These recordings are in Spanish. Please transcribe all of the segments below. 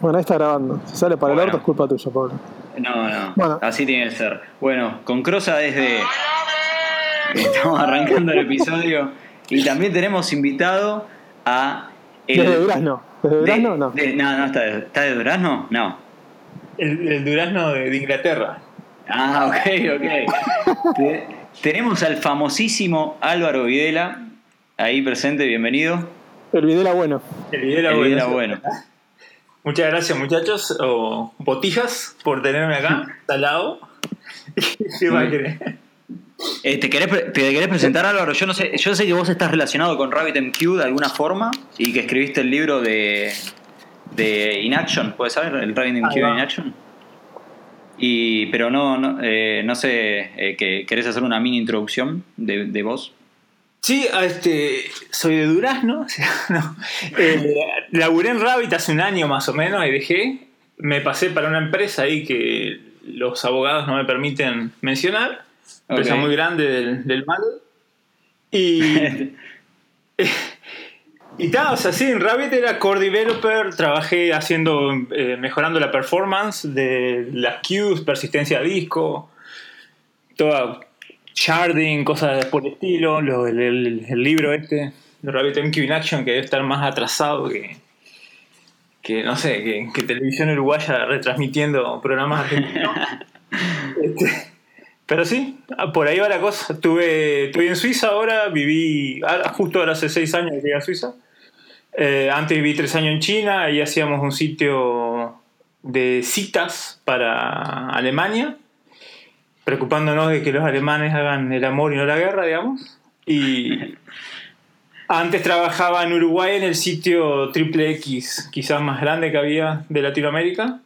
Bueno, ahí está grabando. Si sale para el orto es culpa tuya, Pablo. No, no. Bueno. Así tiene que ser. Bueno, con Crosa desde. Estamos arrancando el episodio. Y también tenemos invitado a. Desde Durazno. ¿Desde de- Durazno? No. de- no, no, ¿está de, ¿está de Durazno? No. El, el durazno de, de Inglaterra. Ah, ok, ok. Te- tenemos al famosísimo Álvaro Videla ahí presente, bienvenido. El Videla bueno. El El bueno. Videla bueno. Muchas gracias, muchachos, o botijas, por tenerme acá, al lado. ¿Qué? Eh, ¿te, querés, ¿Te querés presentar, Álvaro? Yo no sé, yo sé que vos estás relacionado con Rabbit MQ de alguna forma y que escribiste el libro de, de Inaction, ¿puedes saber? El Rabbit MQ Ahí va. in Action. Y, pero no, no, eh, no sé, eh, que, ¿querés hacer una mini introducción de, de vos? Sí, este, soy de Durazno. o sea, no. Eh, laburé en Rabbit hace un año más o menos y dejé. Me pasé para una empresa ahí que los abogados no me permiten mencionar. Empresa muy grande del, del mal. Y. Y tal, o sea, sí, en Rabbit era core developer, trabajé haciendo, eh, mejorando la performance de las queues, persistencia a disco, toda sharding, cosas por el estilo, lo- el, el- el libro este, de Rabbit MQ in Action, que debe estar más atrasado que, que no sé, que, que televisión uruguaya retransmitiendo programas argentinos. Este, pero sí, por ahí va la cosa. Estuve, estuve en Suiza ahora, viví, ahora- justo ahora hace seis años que llegué a Suiza. Eh, antes viví tres años en China, ahí hacíamos un sitio de citas para Alemania, preocupándonos de que los alemanes hagan el amor y no la guerra, digamos. Y antes trabajaba en Uruguay en el sitio Triple X, quizás más grande que había de Latinoamérica.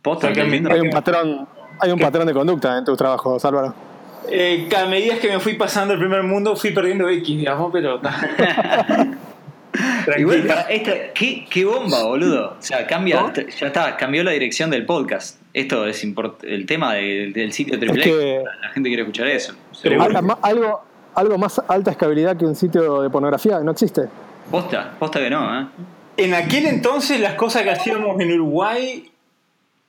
Posta, me- lindo. Hay un patrón, hay un patrón de conducta en tus trabajos, Álvaro. Eh, a medida que me fui pasando el primer mundo, fui perdiendo X, digamos, pero. Igual, Tranquilo. para esta, ¿qué, qué bomba, boludo. O sea, cambia, ya está, cambió la dirección del podcast. Esto es import- el tema del, del sitio Triple Es que-. La gente quiere escuchar eso. Pero Seguro. Algo, algo, algo más alta escalabilidad que un sitio de pornografía no existe. Posta, posta que no, ¿eh? En aquel entonces, las cosas que hacíamos en Uruguay,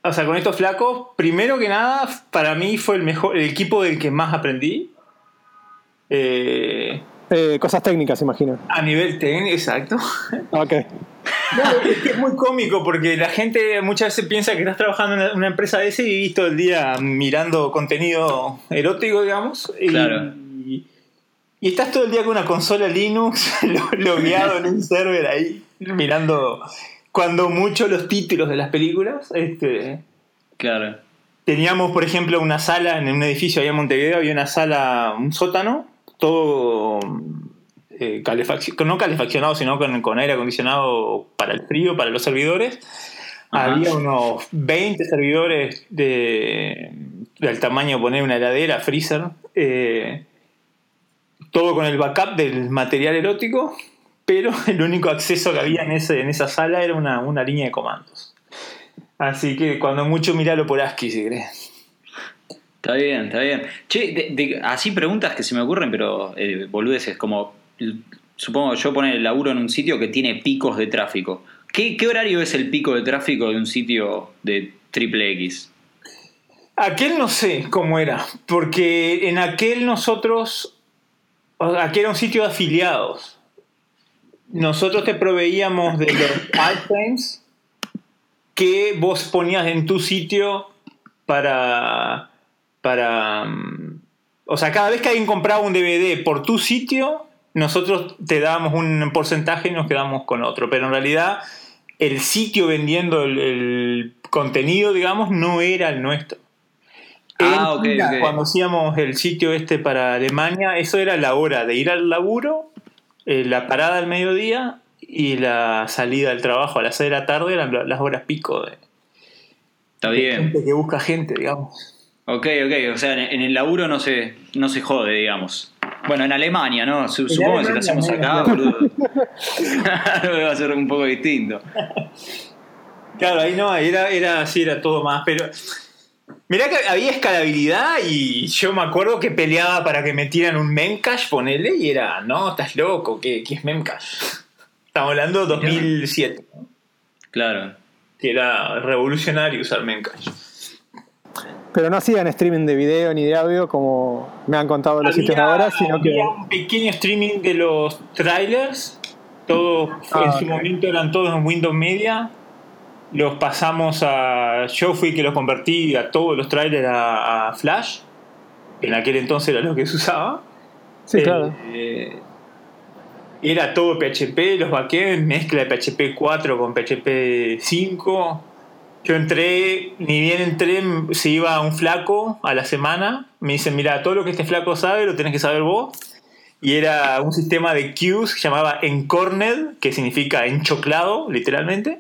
o sea, con estos flacos, primero que nada, para mí fue el mejor, el equipo del que más aprendí. Eh, Eh, cosas técnicas, imagino. a nivel técnico, exacto. Ok. No, es que es muy cómico porque la gente muchas veces piensa que estás trabajando en una- empresa de ese y vivís todo el día mirando contenido erótico, digamos. Y, Claro. y, y estás todo el día con una consola Linux lo- logueado en un server ahí, mirando cuando mucho los títulos de las películas. Este, Claro. Teníamos, por ejemplo, una sala en un edificio allá en Montevideo, había una sala, un sótano, todo eh, no calefaccionado, sino con, con aire acondicionado para el frío, para los servidores. Ajá. Había unos 20 servidores de, del tamaño de poner una heladera, freezer. eh, todo con el backup del material erótico, pero el único acceso que había en, ese, en esa sala era una, una línea de comandos. Así que cuando mucho miralo por ASCII, si querés. Está bien, está bien. Che, de- de- así preguntas que se me ocurren, pero eh, boludeces, como supongo yo poner el laburo en un sitio que tiene picos de tráfico. ¿Qué, qué horario es el pico de tráfico de un sitio de triple X? Aquel no sé cómo era, porque en aquel nosotros, aquel era un sitio de afiliados. Nosotros te proveíamos de los iframes que vos ponías en tu sitio para, para, o sea, cada vez que alguien compraba un DVD por tu sitio, nosotros te dábamos un porcentaje y nos quedamos con otro, pero en realidad el sitio vendiendo el, el contenido, digamos, no era el nuestro. Ah. Cuando hacíamos el sitio este para Alemania, eso era la hora de ir al laburo, eh, la parada al mediodía y la salida del trabajo a las 6 de la tarde eran la- las horas pico de, Está de bien. gente que busca gente, digamos. Ok, ok. O sea, en, el laburo no se, no se jode, digamos. Bueno, en Alemania, ¿no? Supongo que si lo hacemos acá, boludo. va a ser un poco distinto. Claro, ahí no, era, era así, era todo más, pero... Mirá que había escalabilidad y yo me acuerdo que peleaba para que metieran un Memcache, ponele, y era, no, estás loco, ¿qué, qué es Memcache? Estamos hablando de 2007. ¿no? Claro. que era revolucionario usar Memcache. Pero no hacían streaming de video ni de audio como me han contado los sitios ahora, sino que. había un pequeño streaming de los trailers. Todos Ah, en su momento eran todos en Windows Media. Los pasamos a. Yo fui que los convertí a todos los trailers a, a Flash. En aquel entonces era lo que se usaba. Sí, Eh, claro. eh, era todo PHP, los backends, mezcla de PHP 4 con PHP 5. Yo entré, ni bien entré, se iba un flaco a la semana. Me dicen, mira, todo lo que este flaco sabe lo tenés que saber vos. Y era un sistema de queues que llamaba Encorned, que significa enchoclado, literalmente.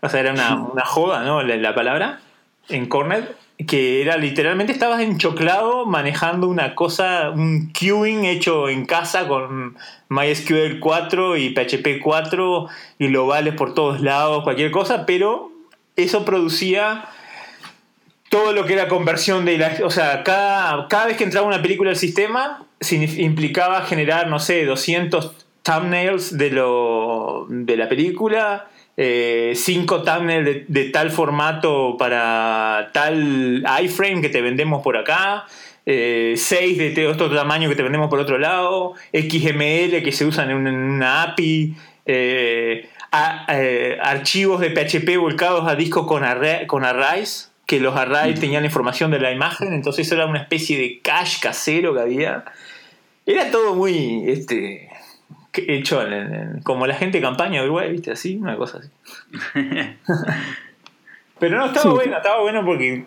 O sea, era una, una joda, ¿no? La, la palabra. Encorned. Que era literalmente estabas enchoclado manejando una cosa, un queuing hecho en casa con MySQL 4 y PHP 4 y globales por todos lados, cualquier cosa, pero eso producía todo lo que era conversión de la... O sea, cada, cada vez que entraba una película al sistema, implicaba generar, no sé, 200 thumbnails de, lo, de la película, 5 thumbnails de, tal formato para tal iframe que te vendemos por acá, 6 de te- otro tamaño que te vendemos por otro lado, XML que se usan en una, en una API, eh, a- eh, archivos de PHP volcados a disco con, array- con arrays, que los arrays tenían información de la imagen, entonces era una especie de cache casero que había. Era todo muy este, hecho en- en- como la gente de campaña de Uruguay, ¿viste? Así, una cosa así. Pero no, estaba Sí. bueno, estaba bueno porque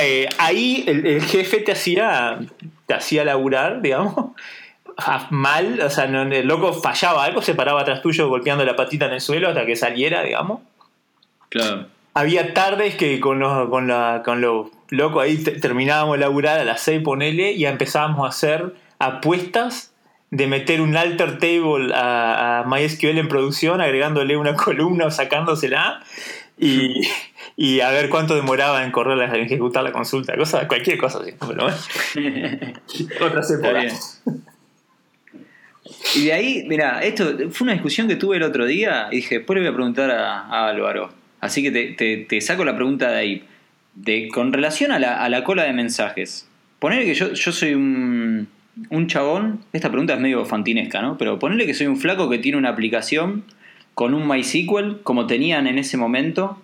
eh, ahí el, el jefe te hacía, te hacía laburar, digamos, mal, o sea, no- el loco fallaba algo, se paraba atrás tuyo golpeando la patita en el suelo hasta que saliera, digamos. Claro. Había tardes que con los, con la, con los locos ahí te- terminábamos de laburar a las 6, ponele, y empezábamos a hacer apuestas de meter un alter table a, a MySQL en producción, agregándole una columna o sacándosela, y, y a ver cuánto demoraba en correr, en ejecutar la consulta, cosa, cualquier cosa así. Pero bueno, otras épocas. Y de ahí, mira, esto fue una discusión que tuve el otro día y dije, después le voy a preguntar a, a Álvaro. Así que te, te- te saco la pregunta de ahí. De, con relación a la, a la cola de mensajes. Poner que yo, yo soy un, un chabón, esta pregunta es medio fantinesca, ¿no? Pero ponerle que soy un flaco que tiene una aplicación con un MySQL, como tenían en ese momento,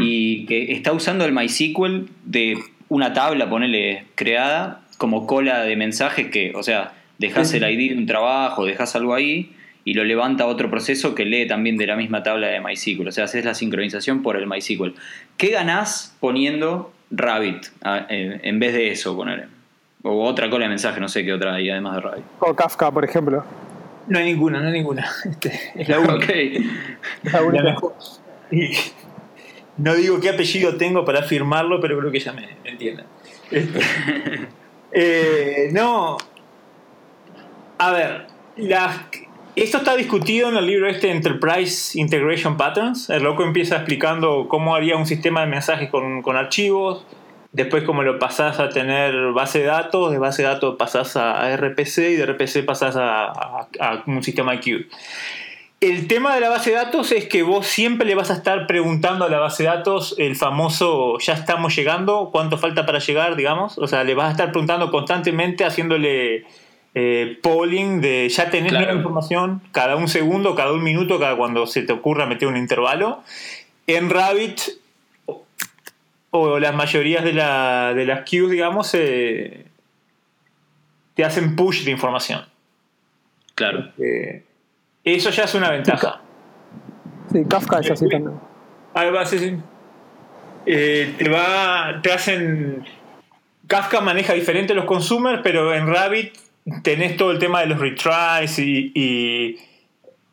y que está usando el MySQL de una tabla, ponele, creada como cola de mensajes que, o sea, dejas el ID de un trabajo, dejas algo ahí y lo levanta otro proceso que lee también de la misma tabla de MySQL. O sea, haces la sincronización por el MySQL. ¿Qué ganás poniendo Rabbit a- en en vez de eso, ponele? O otra cola de mensajes, no sé qué otra hay además de Rabbit. O Kafka, por ejemplo. No hay ninguna, no hay ninguna. Este, es la única. La única. La mejor. Y no digo qué apellido tengo para firmarlo, pero creo que ya me, me entienden. Este, eh, no. A ver, esto está discutido en el libro este Enterprise Integration Patterns. El loco empieza explicando cómo haría un sistema de mensajes con, con archivos. Después cómo lo pasás a tener base de datos, de base de datos pasás a, RPC y de RPC pasás a, a- a un sistema queue. El tema de la base de datos es que vos siempre le vas a estar preguntando a la base de datos el famoso ya estamos llegando, cuánto falta para llegar, digamos. O sea, le vas a estar preguntando constantemente, haciéndole eh, polling de ya tenés Claro. la información cada un segundo, cada un minuto, cada cuando se te ocurra meter un intervalo. En Rabbit o, o las mayorías de, la- de las queues, digamos, eh, te hacen push de información. Claro. Eh, eso ya es una ventaja. Sí, Kafka es así también. Ahí va, sí, sí. Eh, te va. Te hacen. Kafka maneja diferente los consumers, pero en Rabbit tenés todo el tema de los retries y. y-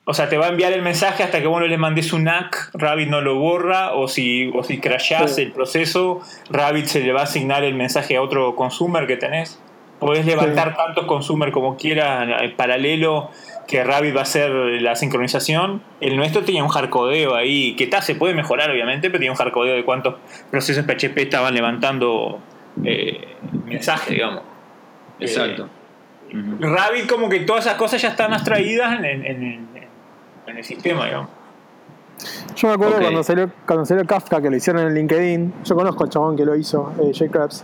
o sea, te va a enviar el mensaje hasta que vos no le mandes un NAC, Rabbit no lo borra, o si, o si crashás Sí. el proceso, Rabbit se le va a asignar el mensaje a otro consumer que tenés. Podés levantar tantos consumer como quieras en paralelo que Rabbit va a hacer la sincronización. El nuestro tenía un hardcodeo ahí, que está, se puede mejorar obviamente, pero tenía un hardcodeo de cuántos procesos PHP estaban levantando eh, mensajes, digamos. Exacto. Rabbit como que todas esas cosas ya están abstraídas en, en- en- en- en el sistema, digamos. Yo me acuerdo cuando, salió, cuando salió Kafka, que lo hicieron en LinkedIn. Yo conozco al chabón que lo hizo, eh, Jay Krabs.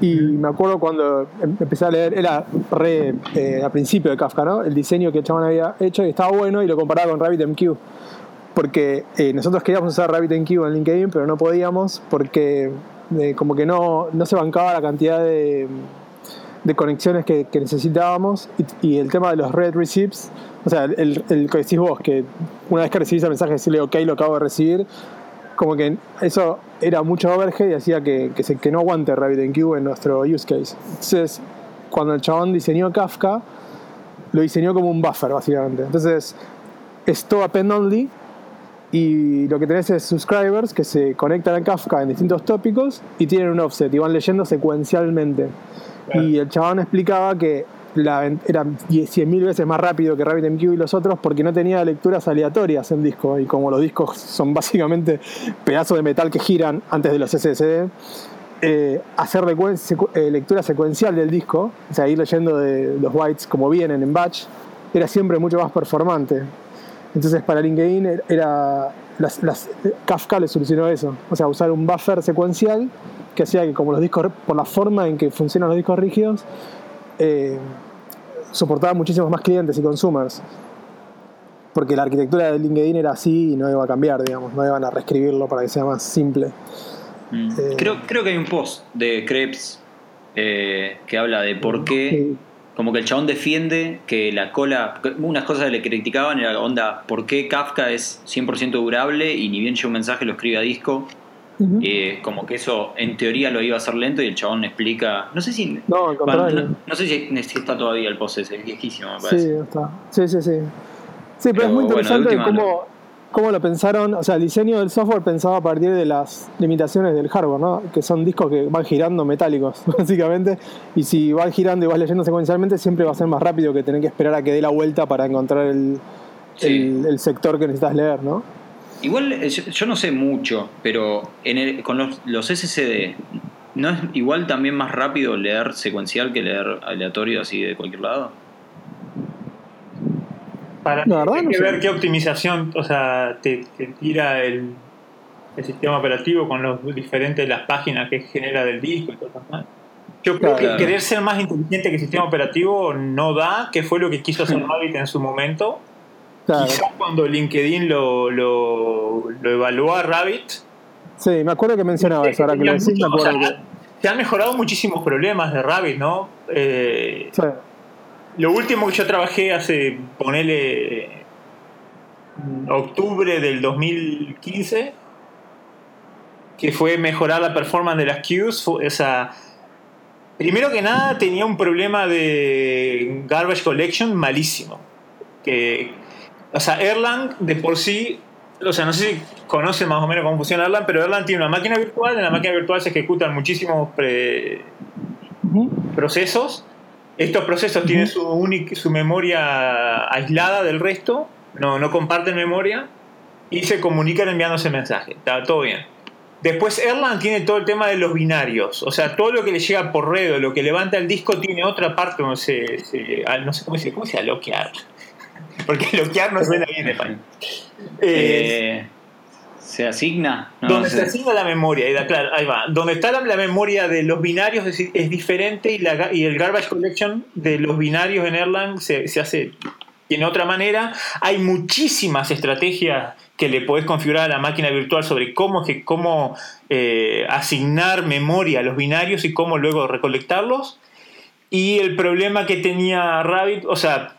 Y me acuerdo cuando em- empecé a leer, era re eh, a principio de Kafka, ¿no? El diseño que el chabón había hecho y estaba bueno y lo comparaba con RabbitMQ. Porque eh, nosotros queríamos usar RabbitMQ en LinkedIn, pero no podíamos porque eh, como que no, no se bancaba la cantidad de, de conexiones que, que necesitábamos y, y el tema de los red receipts, o sea, el, el que decís vos, que una vez que recibís el mensaje decirle ok, lo acabo de recibir, como que eso era mucho overhead y hacía que, que, se, que no aguante RabbitMQ en nuestro use case. Entonces, cuando el chabón diseñó Kafka, lo diseñó como un buffer, básicamente. Entonces, es todo append only y lo que tenés es subscribers que se conectan a Kafka en distintos tópicos y tienen un offset y van leyendo secuencialmente. Claro. Y el chabón explicaba que la, era 100.000 veces más rápido que RabbitMQ y los otros porque no tenía lecturas aleatorias en disco. Y como los discos son básicamente pedazos de metal que giran antes de los SSD, eh, hacer secu- eh, lectura secuencial del disco, o sea, ir leyendo de los bytes como vienen en batch, era siempre mucho más performante. Entonces para LinkedIn er- era las, las- Kafka le solucionó eso, o sea, usar un buffer secuencial que hacía que como los discos, por la forma en que funcionan los discos rígidos, eh, soportaba muchísimos más clientes y consumers. Porque la arquitectura de LinkedIn era así y no iba a cambiar, digamos, no iban a reescribirlo para que sea más simple. Mm. Eh. Creo, creo que hay un post de Krebs eh, que habla de por qué, Sí. Como que el chabón defiende que la cola, unas cosas que le criticaban era onda, por qué Kafka es 100% durable y ni bien llega un mensaje lo escribe a disco, eh, como que eso en teoría lo iba a hacer lento y el chabón explica, no sé si... No, al bueno, contrario. no, no sé si, está todavía el post ese, es viejísimo me parece. Sí, está. Sí, sí, sí. Sí, pero, Pero es muy bueno, interesante última cómo, cómo lo pensaron. O sea, el diseño del software pensaba a partir de las limitaciones del hardware, ¿no? Que son discos que van girando metálicos, básicamente. Y si van girando y vas leyendo secuencialmente, siempre va a ser más rápido que tener que esperar a que dé la vuelta para encontrar el, Sí. el, el sector que necesitas leer, ¿no? Igual eh, yo, yo no sé mucho, pero en el- con los, los SSD, ¿no es igual también más rápido leer secuencial que leer aleatorio así de cualquier lado? Para La verdad hay no que sé. ver qué optimización, o sea, te, te tira el, el sistema operativo con los diferentes las páginas que genera del disco y cosas más. Yo creo Claro. que querer ser más inteligente que el sistema operativo no da, que fue lo que quiso hacer Rabbit en su momento. Claro. Quizás cuando LinkedIn lo, lo, lo evaluó a Rabbit, Sí, me acuerdo que mencionaba eso. Ahora que lo decís, me mucho- o acuerdo sea, que. se han mejorado muchísimos problemas de Rabbit, ¿no? Eh, Sí. Lo último que yo trabajé hace, ponele, octubre del 2015, que fue mejorar la performance de las queues, fue- o sea, primero que nada tenía un problema de garbage collection malísimo. Que, o sea, Erlang de por sí, o sea, no sé si conocen más o menos cómo funciona Erlang, pero Erlang tiene una máquina virtual, en la máquina virtual se ejecutan muchísimos pre- procesos. Estos procesos tienen su, única, su memoria aislada del resto, no, no comparten memoria y se comunican enviándose mensajes. Está todo bien. Después Erlang tiene todo el tema de los binarios, o sea, todo lo que le llega por red o lo que levanta el disco tiene otra parte donde se, se- ah, no sé cómo se, cómo se. Porque loquear no suena bien en español. Eh, ¿Se asigna? No, donde sé. se asigna la memoria, y da- claro, ahí va. Donde está la, la memoria de los binarios es, es diferente y, la, ga- y el garbage collection de los binarios en Erlang se, se hace tiene otra manera. Hay muchísimas estrategias que le podés configurar a la máquina virtual sobre cómo, que, cómo eh, asignar memoria a los binarios y cómo luego recolectarlos. Y el problema que tenía Rabbit, o sea,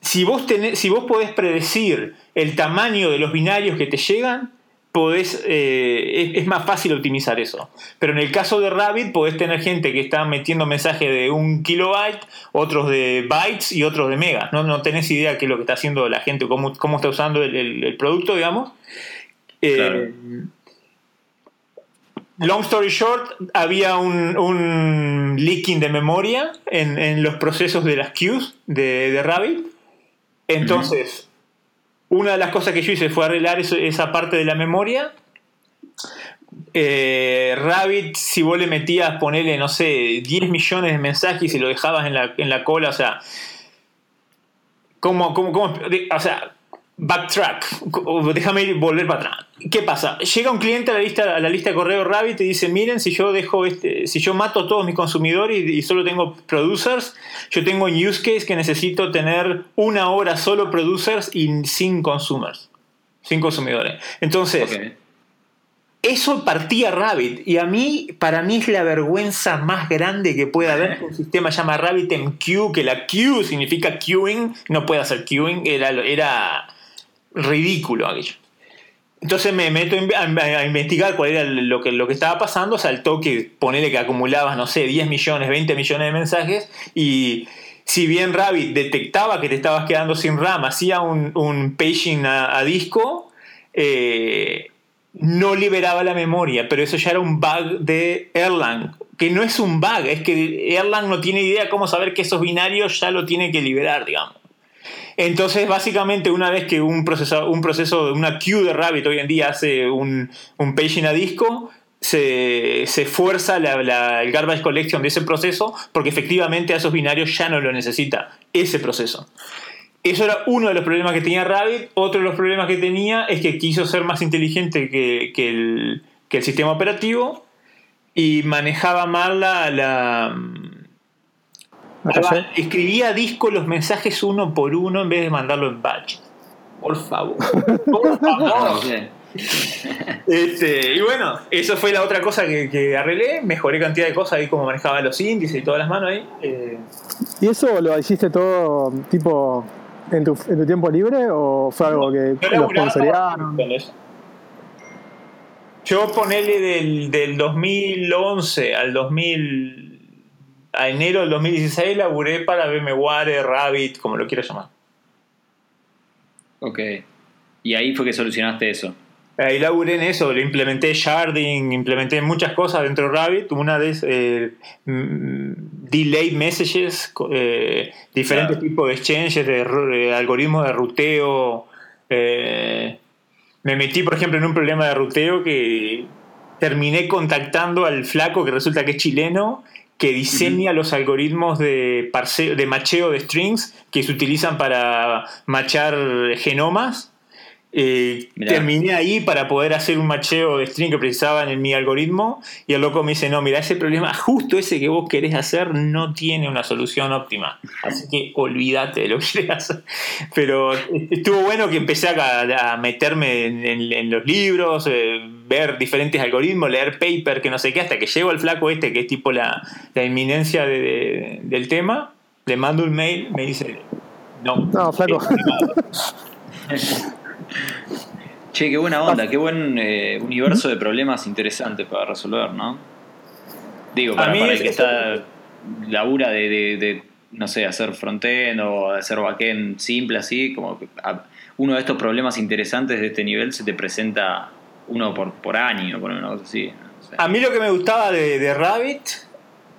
si vos, tenés, si vos podés predecir el tamaño de los binarios que te llegan, podés, eh, es, es más fácil optimizar eso. Pero en el caso de Rabbit podés tener gente que está metiendo mensajes de un kilobyte, otros de bytes y otros de megas. No, no tenés idea qué es lo que está haciendo la gente, cómo, cómo está usando el, el- el producto, digamos. Eh. Long story short, había un, un leaking de memoria en, en los procesos de las queues de, de Rabbit. Entonces, una de las cosas que yo hice fue arreglar esa parte de la memoria. Eh, Rabbit, si vos le metías, ponerle, no sé, 10 millones de mensajes y lo dejabas en la, en la cola, o sea, ¿cómo, cómo, cómo- o sea, backtrack, déjame volver para atrás. ¿Qué pasa? Llega un cliente a la lista, a la lista de correo Rabbit y dice, miren, si yo dejo este, si yo mato a todos mis consumidores y, solo tengo producers, yo tengo un use case que necesito tener una hora solo producers y sin consumers, sin consumidores. Entonces, eso partía Rabbit y a mí, para mí es la vergüenza más grande que puede haber un sistema llama RabbitMQ, que la Q significa queuing, no puede hacer queuing, era, era ridículo aquello. Entonces me meto a, investigar cuál era lo que, lo que estaba pasando, saltó que ponele que acumulabas, no sé, 10 millones, 20 millones de mensajes y si bien Rabbit detectaba que te estabas quedando sin RAM, hacía un, un paging a, disco, eh, no liberaba la memoria, pero eso ya era un bug de Erlang, que no es un bug, es que Erlang no tiene idea cómo saber que esos binarios ya lo tiene que liberar, digamos. Entonces, básicamente, una vez que un proceso, un proceso, una queue de Rabbit hoy en día hace un, un paging a disco, se, se fuerza la, el garbage collection de ese proceso porque efectivamente a esos binarios ya no lo necesita ese proceso. Eso era uno de los problemas que tenía Rabbit. Otro de los problemas que tenía es que quiso ser más inteligente que, el, sistema operativo y manejaba mal la escribía a disco los mensajes uno por uno en vez de mandarlo en batch. Por favor. Por favor. Este, y bueno, eso fue la otra cosa que, arreglé. Mejoré cantidad de cosas ahí como manejaba los índices y todas las manos ahí. Eh. ¿Y eso lo hiciste todo tipo en tu, en tu tiempo libre o fue algo que lo sponsoriaron? Yo ponele del, del 2011 al 2000 a enero del 2016 laburé para VMware, Rabbit, como lo quieras llamar. Ok. Y ahí fue que solucionaste eso. Ahí laburé en eso, le implementé sharding, implementé muchas cosas dentro de Rabbit. Una de eh, delay messages, eh, diferentes tipos de exchanges, de, algoritmos de ruteo. Eh, me metí, por ejemplo, en un problema de ruteo que terminé contactando al flaco que resulta que es chileno, que diseña los algoritmos de, de macheo de strings que se utilizan para machar genomas eh, terminé ahí para poder hacer un macheo de string que precisaba en mi algoritmo y el loco me dice, no, mira, ese problema, justo ese que vos querés hacer, no tiene una solución óptima. Así que olvídate de lo que querés hacer. Pero estuvo bueno que empecé a, meterme en, los libros, eh, ver diferentes algoritmos, leer paper, que no sé qué, hasta que llego al flaco este, que es tipo la, la inminencia del tema, le mando un mail, me dice, no. No, flaco. Che, qué buena onda, qué buen eh, universo de problemas interesantes para resolver, ¿no? Digo, para, el que está labura de, de, no sé, hacer frontend o hacer backend simple así, como que uno de estos problemas interesantes de este nivel se te presenta uno por, por año, por una cosa así. A mí lo que me gustaba de, de, Rabbit,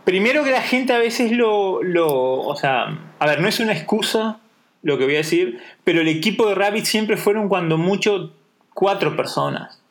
primero que la gente a veces lo, lo, o sea, a ver, no es una excusa lo que voy a decir, pero el equipo de Rabbit siempre fueron cuando mucho cuatro personas,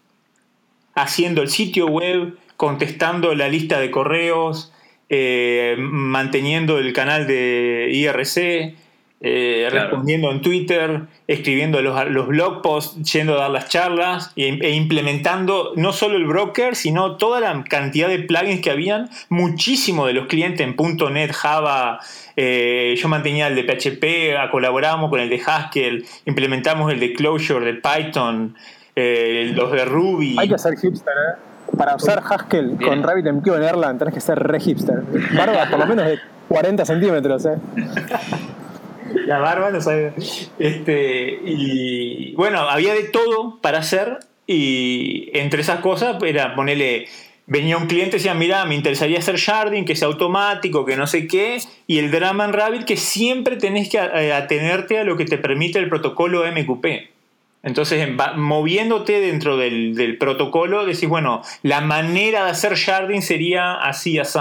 haciendo el sitio web, contestando la lista de correos, eh, manteniendo el canal de IRC, eh, respondiendo en Twitter, escribiendo los, los, blog posts, yendo a dar las charlas e, e, implementando no solo el broker, sino toda la cantidad de plugins que habían. Muchísimo de los clientes en .NET, Java, eh, yo mantenía el de PHP, colaboramos con el de Haskell, implementamos el de Clojure, de Python, eh, los de Ruby. Hay que ser hipster, ¿eh? Para usar Haskell con RabbitMQ en Erlang tenés que ser re hipster. Barba por lo menos de 40 centímetros, ¿eh? La barba no sabe. Este, y bueno, había de todo para hacer y entre esas cosas era ponerle venía un cliente y decía, mira, me interesaría hacer sharding, que sea automático, que no sé qué, y el drama en Rabbit que siempre tenés que eh, atenerte a lo que te permite el protocolo MQP. Entonces, moviéndote dentro del, protocolo, decís, bueno, la manera de hacer sharding sería así, así,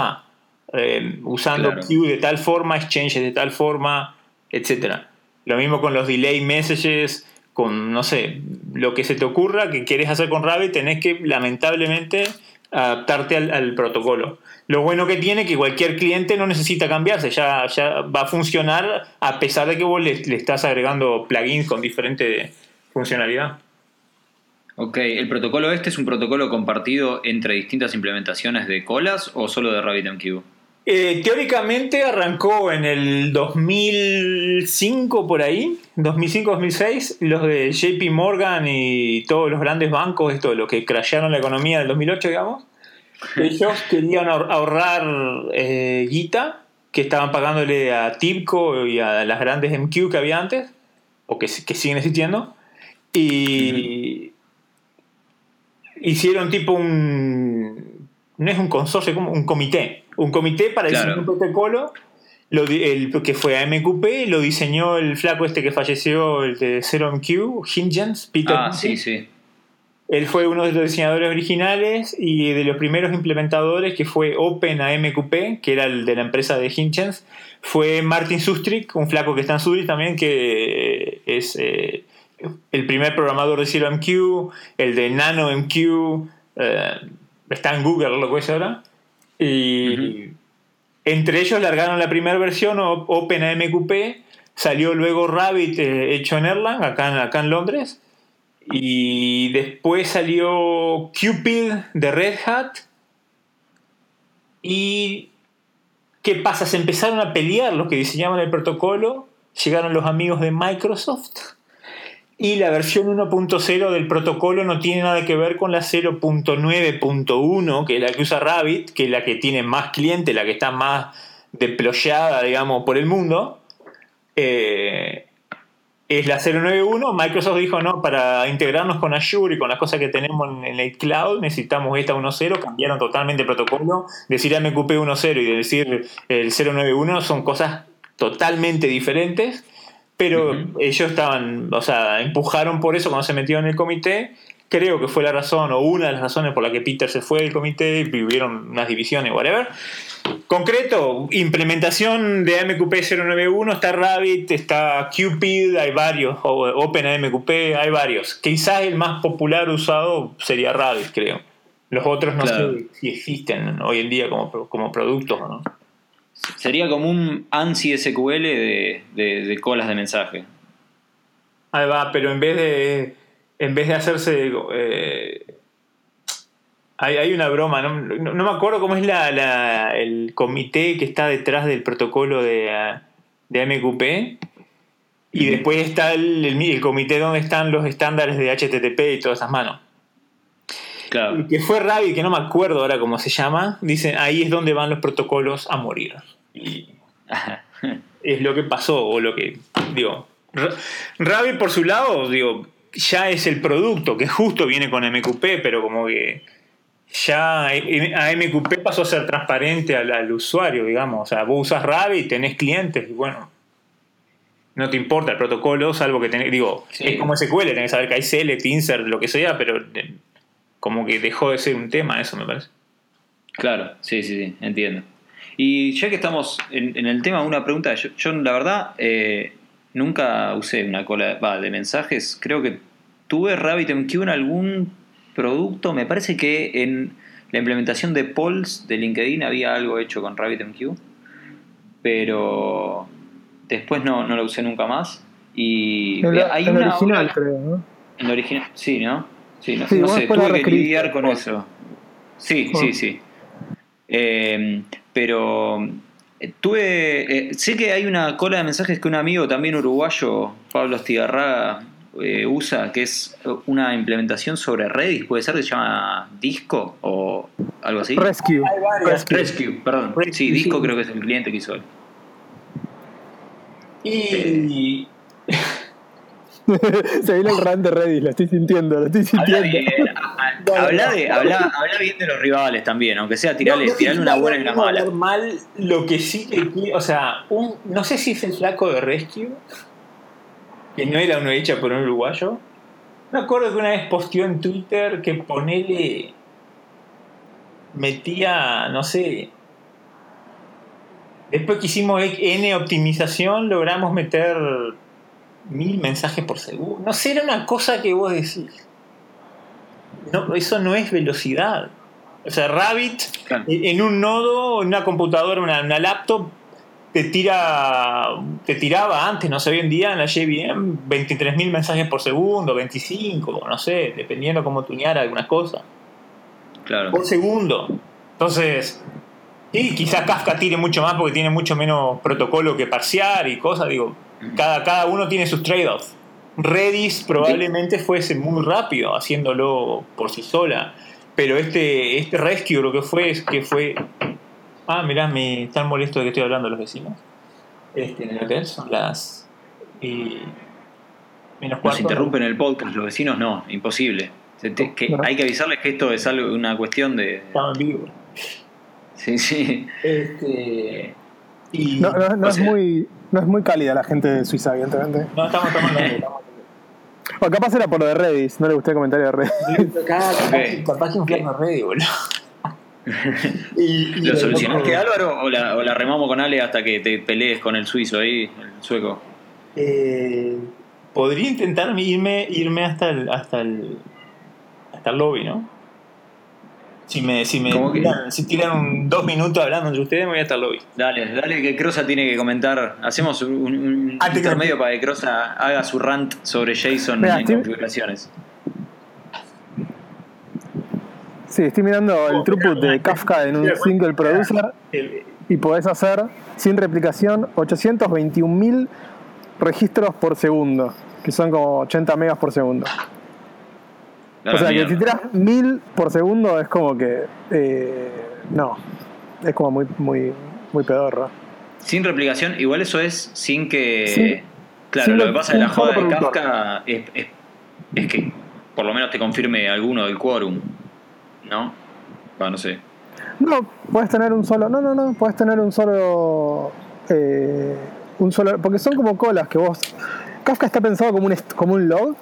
eh, usando queue de tal forma, exchanges de tal forma, etc. Lo mismo con los delay messages, con, no sé, lo que se te ocurra que quieres hacer con Rabbit, tenés que, lamentablemente, adaptarte al, protocolo. Lo bueno que tiene es que cualquier cliente no necesita cambiarse, ya, ya va a funcionar a pesar de que vos le, estás agregando plugins con diferentes funcionalidad. Ok, ¿el protocolo este es un protocolo compartido entre distintas implementaciones de colas o solo de RabbitMQ? Eh, teóricamente arrancó en el 2005 por ahí, 2005-2006, los de JP Morgan y todos los grandes bancos, esto, los que crashearon la economía del 2008, digamos, ellos querían ahorrar eh, guita que estaban pagándole a Tipco y a las grandes MQ que había antes, o que, que siguen existiendo, y hicieron tipo un... no es un consorcio, como un comité, un comité para diseñar un protocolo lo, el, que fue a MQP, lo diseñó el flaco este que falleció, el de Zero MQ, Hingens, Peter. Ah, sí, sí. Él fue uno de los diseñadores originales y de los primeros implementadores que fue Open a MQP, que era el de la empresa de Hinchens, fue Martin Sustrick, un flaco que está en Zurich también, que es eh, el primer programador de Zero MQ, el de Nano MQ, eh, está en Google lo que es ahora. Y entre ellos largaron la primera versión, Open a MQP, salió luego Rabbit eh, hecho en Erlang, acá, acá en Londres y después salió Cupid de Red Hat. Y ¿qué pasa? Se empezaron a pelear los que diseñaban el protocolo. Llegaron los amigos de Microsoft. Y la versión 1.0 del protocolo no tiene nada que ver con la 0.9.1, que es la que usa Rabbit, que es la que tiene más clientes, la que está más deployada, digamos, por el mundo. Eh, es la 091. Microsoft dijo, no, para integrarnos con Azure y con las cosas que tenemos en el cloud, necesitamos esta 1.0. Cambiaron totalmente el protocolo. Decir MQP 1.0 y decir el 091 son cosas totalmente diferentes. Pero ellos estaban, o sea, empujaron por eso cuando se metieron en el comité. Creo que fue la razón, o una de las razones por la que Peter se fue del comité y hubieron unas divisiones, whatever. Concreto, implementación de MQP 091, está Rabbit, está Cupid, hay varios, o OpenAMQP, hay varios. Quizás el más popular usado sería Rabbit, creo. Los otros no sé si existen hoy en día como, como productos o no. Sería como un ANSI SQL de, de, colas de mensaje. Ahí va, pero en vez de, en vez de hacerse eh, hay, una broma, no, me acuerdo cómo es la, el comité que está detrás del protocolo de, de MQP. Y después está el, el, comité donde están los estándares de HTTP y todas esas manos. Claro. que fue Ravi, que no me acuerdo ahora cómo se llama. Dicen, ahí es donde van los protocolos a morir. Y es lo que pasó, o lo que. Digo. Ravi, por su lado, digo, ya es el producto, que justo viene con MQP, pero como que ya AMQP pasó a ser transparente al, usuario, digamos. O sea, vos usas Rabbit, tenés clientes y bueno, no te importa el protocolo, salvo que tenés, digo, es como SQL, tenés que saber que hay select, insert, lo que sea, pero eh, como que dejó de ser un tema eso, me parece. Claro, sí, sí, sí, entiendo. Y ya que estamos en, el tema, una pregunta, yo, la verdad eh, nunca usé una cola de mensajes, creo que tuve RabbitMQ en algún producto. Me parece que en la implementación de polls de LinkedIn había algo hecho con RabbitMQ, pero después no, lo usé nunca más. Y en hay una original, creo, ¿no? En la original, sí, ¿no? Sí, no, sé, tuve que lidiar con eso. Sí, sí, sí. Em, pero eh, tuve. Eh, sé que hay una cola de mensajes que un amigo también uruguayo, Pablo Estigarraga, eh, usa, que es una implementación sobre Redis, puede ser que se llama Disco o algo así. Rescue. Rescue, perdón. sí, Disco creo que es el cliente que hizo él. Y. se viene el run de Redis, lo estoy sintiendo, lo estoy sintiendo. Habla, de, habla, bien de los rivales también, aunque sea tirarle, una buena y una mala. mal lo que sí que o sea, un, no sé si es el flaco de Rescue que no era uno hecha por un uruguayo. Me acuerdo que una vez posteó en Twitter que ponele. metía, no sé. Después que hicimos N optimización, logramos meter mil mensajes por segundo. No sé, era una cosa que vos decís. No, eso no es velocidad. O sea, Rabbit en un nodo, en una computadora, una, una laptop, te tira te tiraba antes, no sé, hoy en día en la JVM 23.000 mensajes por segundo, 25, no sé, dependiendo cómo tuneara algunas cosas. Claro. Por segundo. Entonces, y quizás Kafka tire mucho más porque tiene mucho menos protocolo que parsear y cosas, digo, cada, cada uno tiene sus trade-offs. Redis probablemente fuese muy rápido haciéndolo por sí sola, pero este, este Rescue lo que fue es que fue Ah, mirá, me están molesto de que estoy hablando de los vecinos. Este, en el hotel son las. Y, menos Nos cuarto. interrumpen el podcast, los vecinos no, imposible. Se te- que No. hay que avisarles que esto es algo, una cuestión de. Estamos en vivo. Sí, sí. Este. Y, No, no- no O es sea- muy, no es muy cálida la gente de Suiza, evidentemente. No, estamos tomando. estamos O capaz era por lo de Redis, no le gustó el comentario de Redis. Capaz, capaz que un infierno ready, boludo. y, y ¿Lo solucionaste, Álvaro? O la, ¿O la remamos con Ale hasta que te pelees con el suizo ahí, el sueco? Eh, podría intentar irme, irme hasta el, hasta el hasta el lobby, ¿no? Si me, si me tiran, si tiran un- dos minutos hablando entre ustedes, me voy hasta el lobby. Dale, dale que Crosa tiene que comentar. Hacemos un, un Ah, te- intermedio para que Crosa haga su rant sobre JSON Mira, en estoy- configuraciones. Sí, estoy mirando el throughput de Kafka en un single producer El- y podés hacer, sin replicación, 821.000 registros por segundo, que son como 80 megas por segundo. O sea, que si tiras 1000 por segundo es como que. eh, no. Es como muy, muy, muy pedorro. Sin replicación, igual eso es sin que. Sí. Claro, Sin lo que pasa de un la joda de. Kafka es, es, es que por lo menos te confirme alguno del quórum. ¿No? Va, no sé. No, puedes tener un solo. No, no, no. Puedes tener un solo. eh, un solo. Porque son como colas que vos. Kafka está pensado como un, como un log.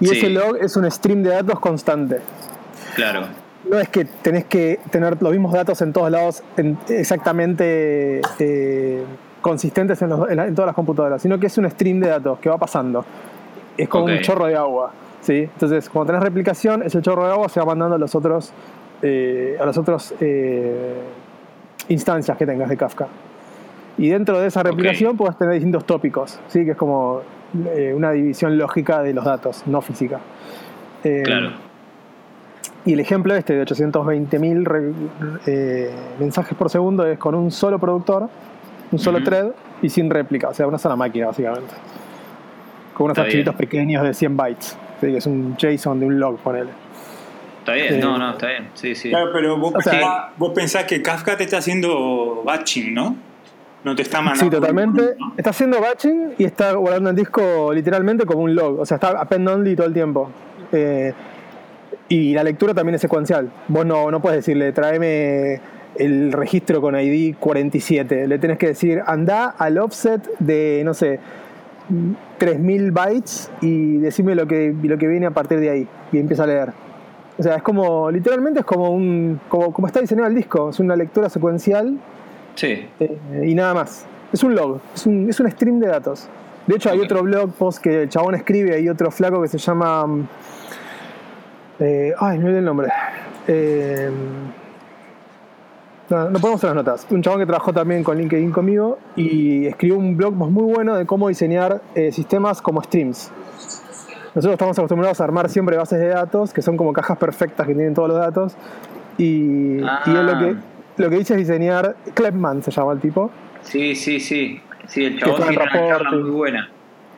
Y Sí. ese log es un stream de datos constante. Claro. No es que tenés que tener los mismos datos en todos lados en- exactamente eh, consistentes en, los- en la- en todas las computadoras, sino que es un stream de datos que va pasando. Es como un chorro de agua. ¿sí? Entonces, cuando tenés replicación, ese chorro de agua se va mandando a los otros, eh, a los otros eh, instancias que tengas de Kafka. Y dentro de esa replicación puedes tener distintos tópicos, ¿sí? que es como eh, una división lógica de los datos, no física. Eh, Claro. y el ejemplo este de 820.000 re- eh, mensajes por segundo es con un solo productor, un solo thread y sin réplica, o sea, una sola máquina básicamente. Con unos Está archivitos bien. pequeños de 100 bytes, ¿sí? que es un JSON de un log, ponele. Está bien, Eh, no, no, está bien. Sí, sí. Claro, pero vos, O sea- pensás, vos pensás que Kafka te está haciendo batching, ¿no? No te está mandando. Sí, totalmente. Está haciendo batching y está guardando el disco literalmente como un log, o sea, está append only todo el tiempo. Eh, y la lectura también es secuencial. Vos no, no puedes decirle, tráeme el registro con ID 47. Le tenés que decir, anda al offset de, no sé, 3000 bytes y decime lo que, lo que viene a partir de ahí. Y empieza a leer. O sea, es como, literalmente es como un, como, como está diseñado el disco. Es una lectura secuencial Sí. eh, y nada más. Es un log, es un, es un stream de datos. De hecho, hay otro blog post que el chabón escribe, hay otro flaco que se llama. mm, eh, ay, no olvidé el nombre. Eh, no, no podemos hacer las notas. Un chabón que trabajó también con LinkedIn conmigo y escribió un blog post muy bueno de cómo diseñar eh, sistemas como streams. Nosotros estamos acostumbrados a armar siempre bases de datos que son como cajas perfectas que tienen todos los datos. Y, y él lo que, lo que dice es diseñar. Klepman se llama el tipo. Sí, sí, sí. Sí, el chabón tiene una charla muy buena.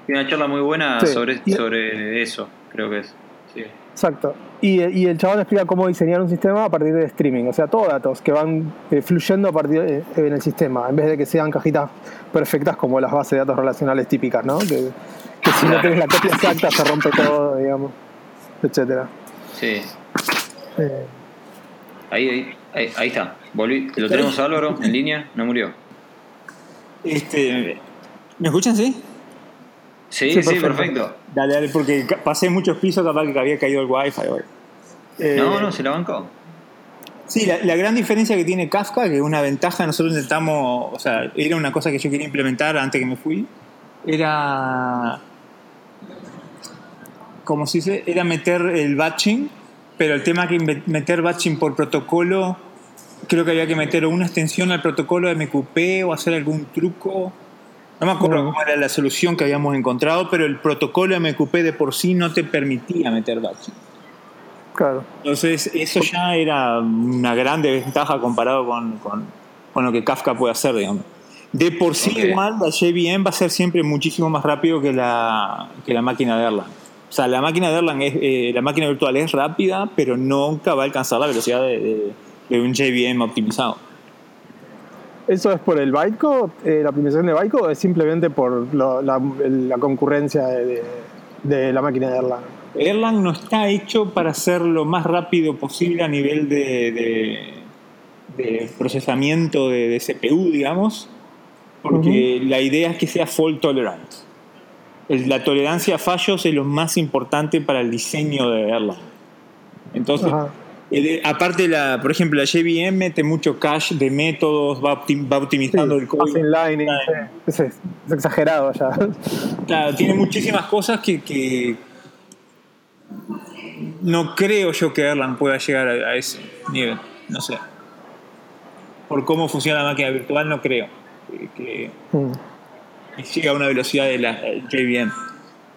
Tiene una charla muy buena Sí. sobre, sobre eso, creo que es. Sí. Exacto. Y, y el chabón explica cómo diseñar un sistema a partir de streaming, o sea, todos datos que van eh, fluyendo a partir de- en el sistema, en vez de que sean cajitas perfectas como las bases de datos relacionales típicas, ¿no? Que, que si no tenés la copia exacta se rompe todo, digamos, etcétera. Sí. Eh, Ahí, ahí, ahí, ahí está. Volví. Lo tenemos a Álvaro en línea, no murió. Este, ¿Me escuchan, sí? Sí, Sí, sí, perfecto. Dale, dale, porque pasé muchos pisos, capaz que había caído el wifi. Eh, No, no, se la bancó. Sí, la, la gran diferencia que tiene Kafka, que es una ventaja, nosotros intentamos, o sea, era una cosa que yo quería implementar antes que me fui, era, como se dice, era meter el batching, pero el tema que meter batching por protocolo creo que había que meter una extensión al protocolo de MQP o hacer algún truco. No me acuerdo cómo era la solución que habíamos encontrado, pero el protocolo MQP de por sí no te permitía meter batches. Claro. Entonces, eso ya era una gran desventaja comparado con, con- con lo que Kafka puede hacer, digamos. De por sí, Ok. igual, la JVM va a ser siempre muchísimo más rápido que la, que la máquina de Erlang. O sea, la máquina de Erlang, es, eh, la máquina virtual es rápida, pero nunca va a alcanzar la velocidad de, de- de un JVM optimizado. ¿Eso es por el bytecode, eh, la optimización de bytecode, o es simplemente por lo- la, la concurrencia de, de- la máquina de Erlang? Erlang no está hecho para ser lo más rápido posible a nivel de, de- de procesamiento de, de CPU, digamos, porque la idea es que sea fault tolerant. La tolerancia a fallos es lo más importante para el diseño de Erlang. Entonces, aparte, la, por ejemplo, la JVM mete mucho cache de métodos, va, optim- va optimizando el código. sí. Es, es exagerado ya. Claro, tiene muchísimas cosas que, que no creo yo que Erlang pueda llegar a, a ese nivel. No sé. Por cómo funciona la máquina virtual, no creo que, que- Mm. Que llegue a una velocidad de la JVM.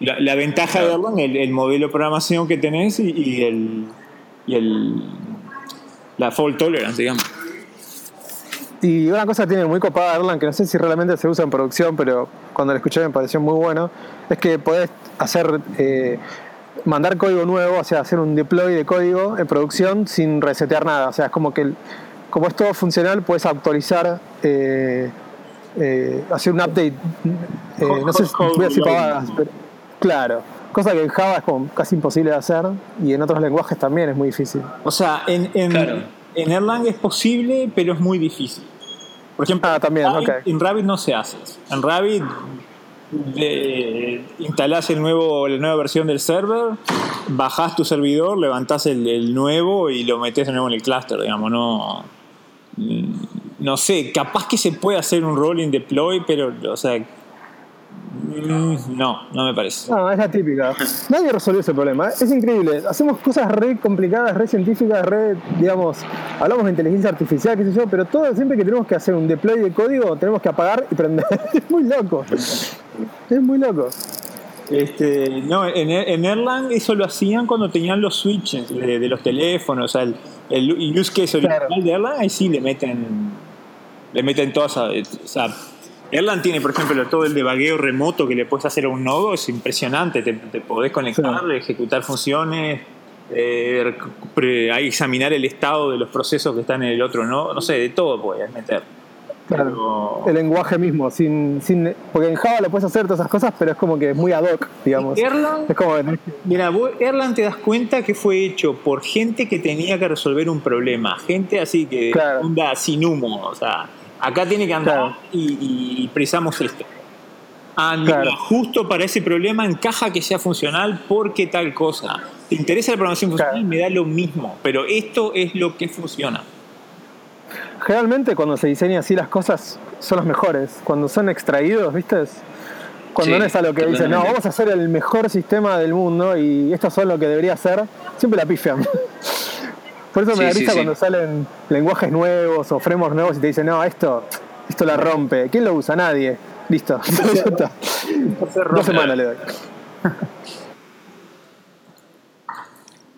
La, la ventaja de Erlang, el, el modelo de programación que tenés y, y el, y el la fault tolerance, digamos. Y una cosa tiene muy copada Erlang, que no sé si realmente se usa en producción, pero cuando lo escuché me pareció muy bueno, es que podés hacer, eh, mandar código nuevo, o sea, hacer un deploy de código en producción sin resetear nada. O sea, es como que, como es todo funcional, puedes actualizar, eh, eh, hacer un update, eh, no sé si voy a decir pavadas, pero claro. Cosa que en Java es como casi imposible de hacer y en otros lenguajes también es muy difícil. O sea, en, en, Claro. en Erlang es posible, pero es muy difícil. Por ejemplo, Ah, también, en Rabbit, ok. en Rabbit no se hace. En Rabbit eh, instalás el nuevo, la nueva versión del server, bajás tu servidor, levantás el, el nuevo y lo metés de nuevo en el cluster, digamos, no... No sé, capaz que se puede hacer un rolling deploy, pero, o sea, mm, no, no me parece. No, es la típica. Nadie resolvió ese problema. ¿eh? Es increíble. Hacemos cosas re complicadas, re científicas, re, digamos, hablamos de inteligencia artificial, qué sé yo, pero todo siempre que tenemos que hacer un deploy de código, tenemos que apagar y prender. Es muy loco. Es muy loco. Este, no, en, en Erlang eso lo hacían cuando tenían los switches de, de los teléfonos, o sea, el, el use case original Claro. de Erlang, ahí sí le meten, le meten todas, a- o sea, Erlang tiene, por ejemplo, todo el debagueo remoto que le puedes hacer a un nodo, es impresionante, te, te podés conectar, ejecutar funciones, eh, pre- examinar el estado de los procesos que están en el otro nodo, no sé, de todo puedes meter. Claro. Pero- El lenguaje mismo, sin, sin, porque en Java lo puedes hacer todas esas cosas, pero es como que es muy ad hoc, digamos. Erlang Es como Mira, vos, Erlang te das cuenta que fue hecho por gente que tenía que resolver un problema, gente así que Claro. onda sin humo, o sea, acá tiene que andar Claro. y, y precisamos esto. Ah, mira, justo para ese problema encaja que sea funcional porque tal cosa. ¿Te interesa la programación funcional? Me da lo mismo, pero esto es lo que funciona. Generalmente cuando se diseña así las cosas son los mejores. Cuando son extraídos, ¿viste? Cuando Sí, no es a lo que dicen, no, vamos a hacer el mejor sistema del mundo y esto son lo que debería ser, siempre la pifian. Por eso me Sí, da risa sí. cuando salen lenguajes nuevos o frameworks nuevos y te dicen, no, esto, esto la rompe. ¿Quién lo usa? Nadie. Listo. Dos semanas le doy.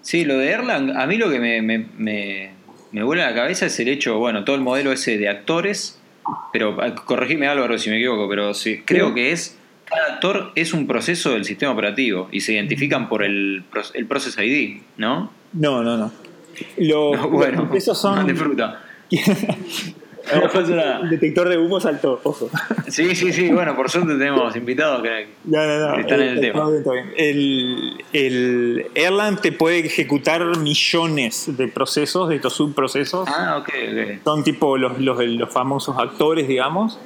Sí, lo de Erlang, a mí lo que me, me, me, me vuela la cabeza es el hecho, bueno, todo el modelo ese de actores, pero ah, corregime Álvaro si me equivoco, pero sí, creo que es, cada actor es un proceso del sistema operativo y se identifican por el, el Process ID, ¿no? No, no, no. Lo- No, bueno, esos son. de fruta. No pasa nada. El detector de humo saltó, ojo. Sí, sí, sí, bueno, por suerte tenemos invitados que... No, no, no. Están en el Eh, tema. bien, bien. El, el Erlang te puede ejecutar millones de procesos, de estos subprocesos. Ah, ok, ok. Son tipo los, los, los famosos actores, digamos.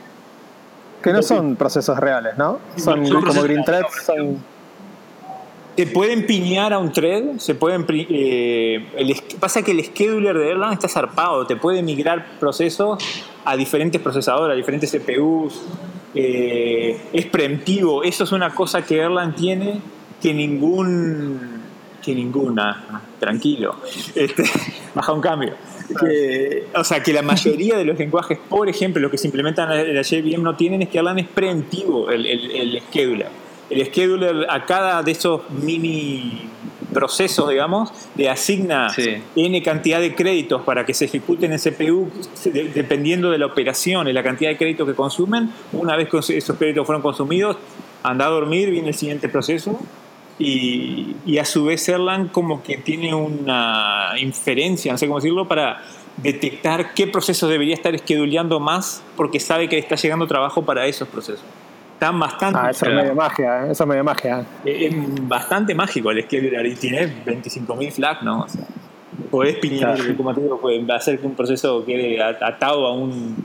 Que no son procesos reales, ¿no? Son Son como green threads, son... Te pueden piñar a un thread, se pueden... eh, el pasa que el scheduler de Erlang está zarpado, te puede migrar procesos a diferentes procesadores, a diferentes CPUs. eh, es preemptivo, eso es una cosa que Erlang tiene que ningún... que ninguna, tranquilo, este, baja un cambio. que, o sea, que la mayoría de los lenguajes, por ejemplo, los que se implementan en la JVM no tienen es que Erlang es preemptivo el, el, el scheduler. El scheduler a cada de esos mini procesos, digamos, le asigna Sí. N cantidad de créditos para que se ejecuten en CPU de- dependiendo de la operación y la cantidad de créditos que consumen. Una vez que esos créditos fueron consumidos, anda a dormir, viene el siguiente proceso. Y, y a su vez Erlang como que tiene una inferencia, no sé cómo decirlo, para detectar qué procesos debería estar esqueduleando más porque sabe que le está llegando trabajo para esos procesos. Están bastante, Ah, eso es medio magia, ¿eh? eso es medio magia. es bastante mágico el scheduler y tiene 25.000 flags, ¿no? O sea, podés piñar, Claro. como te digo, puede hacer que un proceso quede atado a un,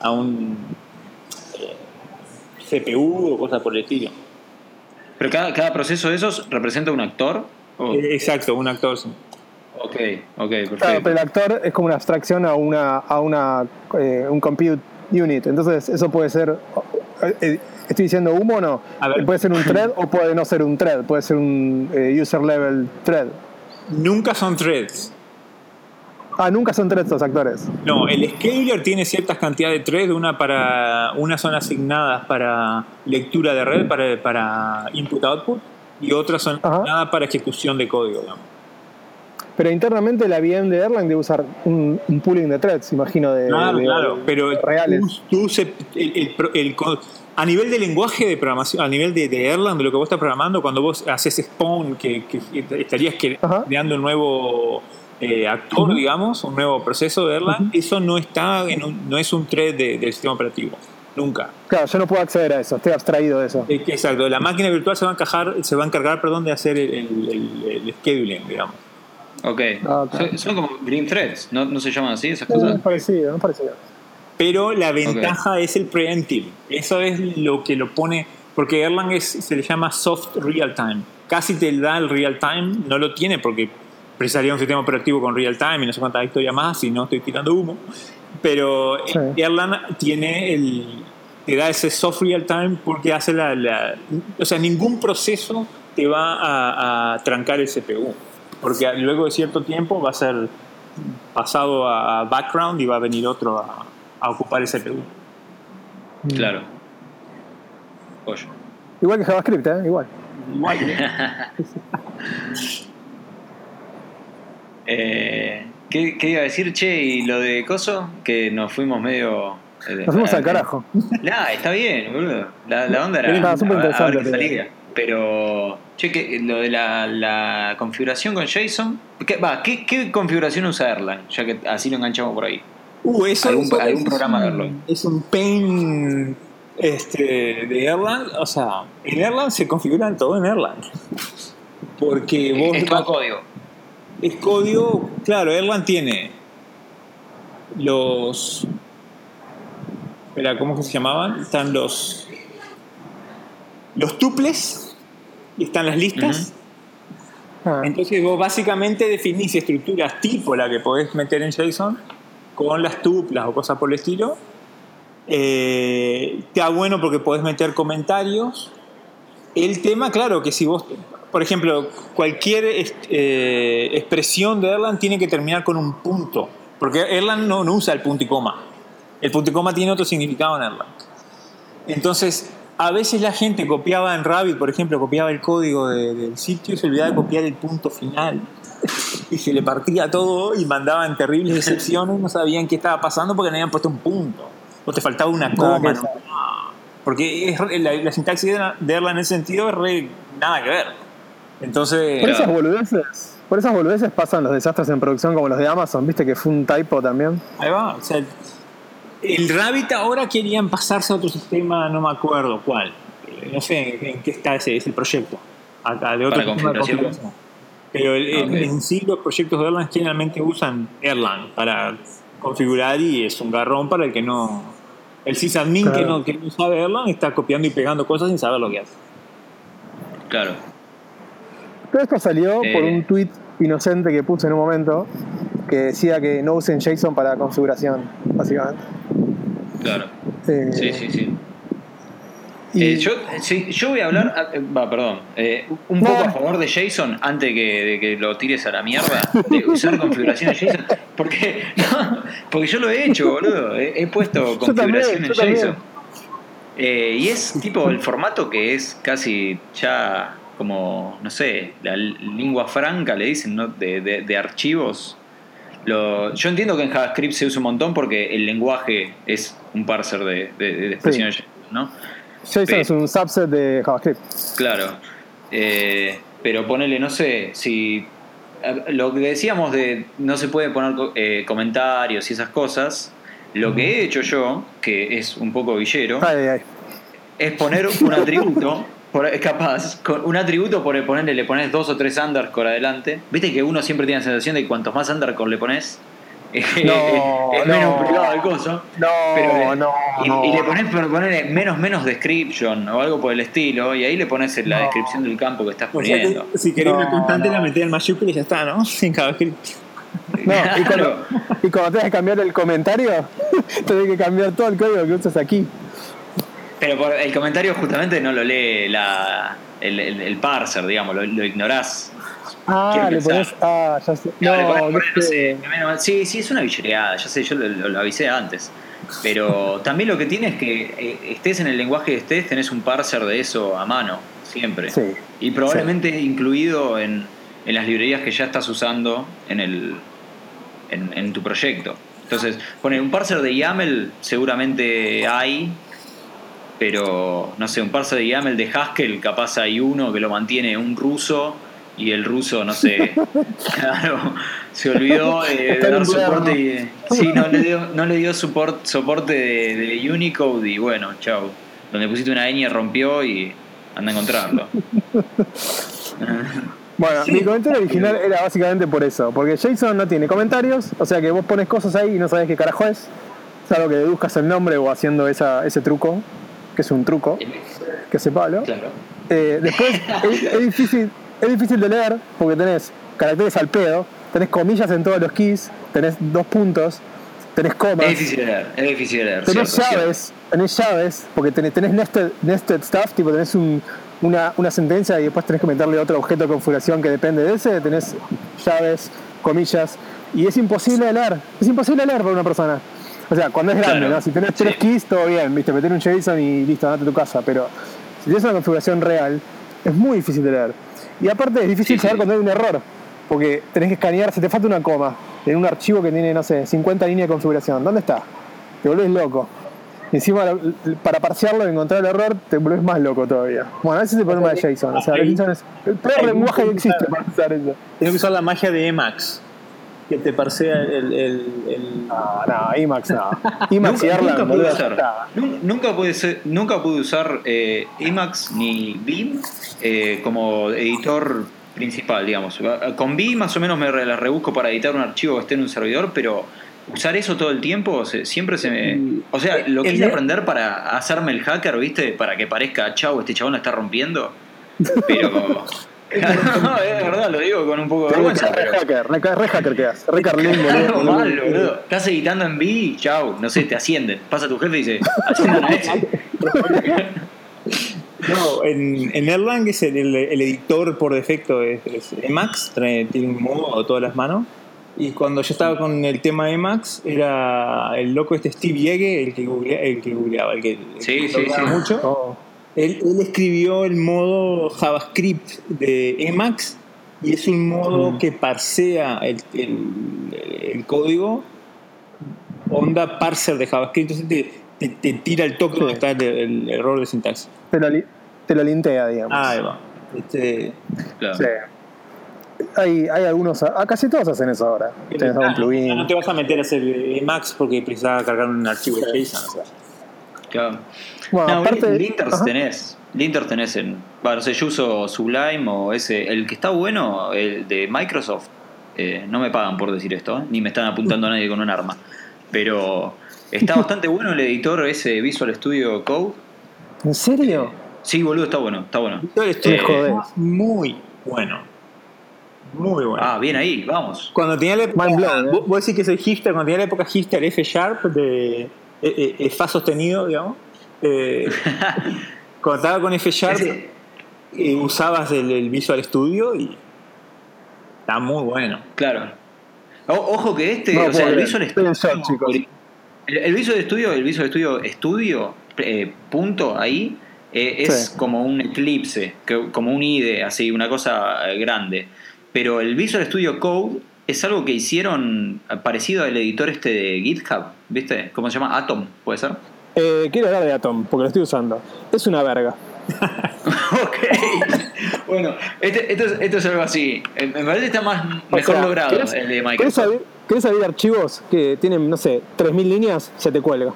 a un eh, CPU o cosas por el estilo. Pero cada, cada proceso de esos representa un actor. ¿O? Eh, Exacto, un actor. sí. Ok, ok, perfecto. Claro, pero el actor es como una abstracción a una a una eh, un compute unit. Entonces, eso puede ser estoy diciendo humo o no? A ver. Puede ser un thread o puede no ser un thread, puede ser un eh, user level thread. Nunca son threads. Ah, nunca son threads los actores. No, el scheduler tiene ciertas cantidades de threads, una para unas son asignadas para lectura de red, para, para input-output, y otras son Ajá. asignadas para ejecución de código. digamos. Pero internamente la VM de Erlang debe usar un, un pooling de threads, imagino, de, Claro, de- claro, pero reales. tú- tú se- el- el a nivel de lenguaje de programación, a nivel de, de Erlang, de lo que vos estás programando, cuando vos haces spawn, que, que estarías creando un nuevo eh, actor, digamos, un nuevo proceso de Erlang, eso no está en un- no es un thread de- del sistema operativo, nunca. Claro, yo no puedo acceder a eso, estoy abstraído de eso. Exacto, la máquina virtual se va a encajar, se va a encargar, perdón, de hacer el scheduling, digamos. Ok. Ah, ok. Son, son como Green Threads, ¿no, no se llaman así esas No, cosas? es parecido, no es parecido. Pero la ventaja es el preemptive. Eso es lo que lo pone. Porque Erlang es, se le llama soft real time. Casi te da el real time, no lo tiene porque precisaría un sistema operativo con real time y no sé cuánta historia más y no estoy tirando humo. Pero Sí. Erlang tiene el. te da ese soft real time porque hace la. la- o sea, ningún proceso te va a, a trancar el CPU. Porque luego de cierto tiempo va a ser pasado a background y va a venir otro a, a ocupar ese CPU. Claro. Oye. Igual que JavaScript, ¿eh? Igual. Eh, ¿qué, qué iba a decir, che? ¿Y lo de Coso? Que nos fuimos medio. eh, Nos fuimos eh, al carajo. Nah, está bien, boludo. La, la onda era. Estaba súper a- a ver interesante, pero- che, que lo de la, la configuración con JSON. ¿qué, va, ¿qué, qué configuración usa Erlang? Ya que así lo enganchamos por ahí. Uh, eso, Algún- eso algún es programa un- de Erlang. Es un pain este, de Erlang. O sea, en Erlang se configura todo en Erlang. Porque vos Es todo código. es código, claro, Erlang tiene los. Espera, ¿cómo que se llamaban? Están los. Los tuples y están las listas. Ah, Entonces vos básicamente definís estructuras tipo la que podés meter en JSON con las tuplas o cosas por el estilo. Eh, está bueno porque podés meter comentarios. El tema, claro, que si vos, por ejemplo, cualquier eh, expresión de Erlang tiene que terminar con un punto. Porque Erlang no, no usa el punto y coma. El punto y coma tiene otro significado en Erlang. Entonces, a veces la gente copiaba en Rabbit, por ejemplo, copiaba el código de- del sitio y se olvidaba de copiar el punto final. Y se le partía todo y mandaban terribles excepciones, no sabían qué estaba pasando porque no habían puesto un punto. O te faltaba una coma. ¿no? Porque es re- la, la sintaxis de de Erlang en ese sentido es re, nada que ver. Entonces, Por esas boludeces, por esas boludeces pasan los desastres en producción como los de Amazon, viste que fue un typo también. Ahí va. O sea, el Rabbit ahora querían pasarse a otro sistema, no me acuerdo cuál. Eh, No sé en, en qué está ese, ese proyecto. Acá, de otro Para sistema de configuración. Pero el- el- Ah, en sí los proyectos de Erlang generalmente usan Erlang para configurar y es un garrón para el que no... El sysadmin que, no, que no sabe Erlang está copiando y pegando cosas sin saber lo que hace. Claro. Todo esto salió Eh. por un tweet inocente que puse en un momento que decía que no usen JSON para configuración, básicamente. Claro. Eh, Sí, sí, sí. Y- Eh, yo, sí, yo voy a hablar, eh, va, perdón, eh, un No. poco a favor de Jason antes que, de que lo tires a la mierda, de usar configuraciones de Jason, porque, no, porque yo lo he hecho, boludo, he, he puesto también. Jason. Eh, y es tipo el formato que es casi ya como, no sé, la lengua franca, le dicen, ¿no? De, de- de archivos. Lo- yo entiendo que en JavaScript se usa un montón porque el lenguaje es un parser de, de- de expresiones, ¿no? JSON Pe- es un subset de JavaScript. Claro. Eh, pero ponele, no sé, si. Lo que decíamos de no se puede poner eh, comentarios y esas cosas. Lo que he hecho yo, que es un poco villero, Ay, ay, ay. es poner un atributo. Por- Es capaz, con un atributo por ponerle, le pones dos o tres underscore adelante. Viste que uno siempre tiene la sensación de que cuantos más underscore le pones, es No, menos no. privado el coso. No, Pero le- no, y, no. y le pones por ponerle menos menos description o algo por el estilo y ahí le pones la No. descripción del campo que estás O sea que poniendo. si querés No, una constante no. la metés en mayúscula y ya está, ¿no? En JavaScript. No, y cuando, y cuando tengas que cambiar el comentario, tenés que cambiar todo el código que usas aquí. Pero por el comentario justamente no lo lee la, el, el- el parser, digamos, lo, lo ignorás. Ah, le pones. Ah, ya sé. No, pones por ahí, no sé, sí, sí, es una villereada, ya sé, yo lo, lo- lo avisé antes. Pero también lo que tiene es que eh, estés en el lenguaje que estés, tenés un parser de eso a mano, siempre. Sí. Y probablemente incluido en, en las librerías que ya estás usando en, el, en, en tu proyecto. Entonces, poner un parser de YAML seguramente hay, pero no sé, un parser de YAML de Haskell capaz hay uno que lo mantiene un ruso y el ruso, no sé, claro, se olvidó de, de dar soporte y, sí, no le dio, no le dio support- soporte de, de Unicode y bueno, chau. Donde pusiste una ñ rompió y anda a encontrarlo. Bueno, mi comentario original era básicamente por eso, porque JSON no tiene comentarios, o sea que vos pones cosas ahí y no sabes qué carajo es, salvo que deduzcas el nombre o haciendo esa, ese truco, que es un truco, que hace Pablo. Claro. Eh, después es, es difícil, es difícil de leer porque tenés caracteres al pedo, tenés comillas en todos los keys, tenés dos puntos, tenés comas, Es difícil de leer, es difícil de leer. tenés cierto, cierto. llaves, tenés llaves, porque tenés, tenés nested, nested stuff, tipo tenés un- una, una sentencia y después tenés que meterle otro objeto de configuración que depende de ese, tenés llaves, comillas, y es imposible de leer, es imposible de leer para una persona. O sea, cuando es grande, Claro, ¿no? Si tenés tres sí. keys, todo bien, viste, meter un JSON y listo, andate a tu casa, pero si tienes una configuración real, es muy difícil de leer. Y aparte es difícil Sí, saber sí. cuando hay un error, porque tenés que escanear, se te falta una coma en un archivo que tiene, no sé, 50 líneas de configuración. ¿Dónde está? Te volvés loco. Y encima, para parciarlo y encontrar el error, te volvés más loco todavía. Bueno, ese es el problema de JSON. O sea, JSON es el peor lenguaje que existe para usar eso. Tienes que usar la magia de Emacs, que te parsea el. el, el- No, no, Emacs no. Emacs y Nunca, Erlang, nunca pude usar, nunca pude, ser- nunca pude usar eh, Emacs ni Vim eh, como editor principal, digamos. Con Vim más o menos me la rebusco para editar un archivo que esté en un servidor, pero usar eso todo el tiempo se- siempre se me... O sea, lo El- quise el- aprender para hacerme el hacker, ¿viste? Para que parezca, chau, este chabón la está rompiendo. Pero... no, es verdad, lo digo con un poco de Re vergüenza, pero... hacker, re, re hacker quedas. Re carlín, Claro, boludo. mal, boludo. Estás editando en V, chau, no sé, te ascienden. Pasa tu jefe y dice, asciendan a ese. No, en, en Erlang es el, el- el editor por defecto, es, es Emacs, trae- tiene un modo a todas las manos. Y cuando yo estaba con el tema Emacs, era el loco este Steve Yege, el que, googlea- el que googleaba, el que, el Sí, que sí, sí. mucho. Oh. Él, él escribió el modo JavaScript de Emacs y es un modo que parsea el, el- el código, onda parser de JavaScript, entonces te, te- te tira el toque Sí. donde está el, el error de sintaxis. Te lo, li- te lo lintea, digamos. Ahí va. Este, Claro. Sí. Hay, hay algunos, a casi todos hacen eso ahora. Tenés algún Ah, plugin. No te vas a meter a hacer Emacs porque precisaba cargar un archivo de JSON. o sea. Claro. Bueno, no, aparte. Linters Ajá. tenés. Linters tenés en. Bueno, no sé, yo uso Sublime o ese. El que está bueno, el de Microsoft. eh, no me pagan por decir esto, ¿eh? ni me están apuntando a nadie con un arma. Pero está bastante bueno el editor ese Visual Studio Code. ¿En serio? Sí, boludo, está bueno, está bueno. Eh, joder. muy bueno. Muy bueno. Ah, bien ahí, vamos. Cuando tenía la época. Blown, ¿eh? vos, vos decís que soy hipster, cuando tenía la época hipster F Sharp de eh, eh, Fa sostenido, digamos. Eh, cuando estaba con F Sharp, Ese- eh, usabas el, el Visual Studio y está muy bueno. Claro. O- ojo que este, No o sea, el. Visual Studio. El, el Visual Studio, el Visual Studio Studio, eh, punto ahí, eh, es Sí. como un eclipse, que- como un IDE, así, una cosa grande. Pero el Visual Studio Code es algo que hicieron parecido al editor este de GitHub, ¿viste? ¿Cómo se llama? Atom, ¿puede ser? Eh, quiero hablar de Atom, porque lo estoy usando. Es una verga. ok. bueno, este- esto, es, esto es algo así. Eh, Me parece que está más, O mejor sea, logrado ¿querés- el de ¿Querés Microsoft. abrir, querés abrir archivos que tienen, no sé, 3.000 líneas? Se te cuelga.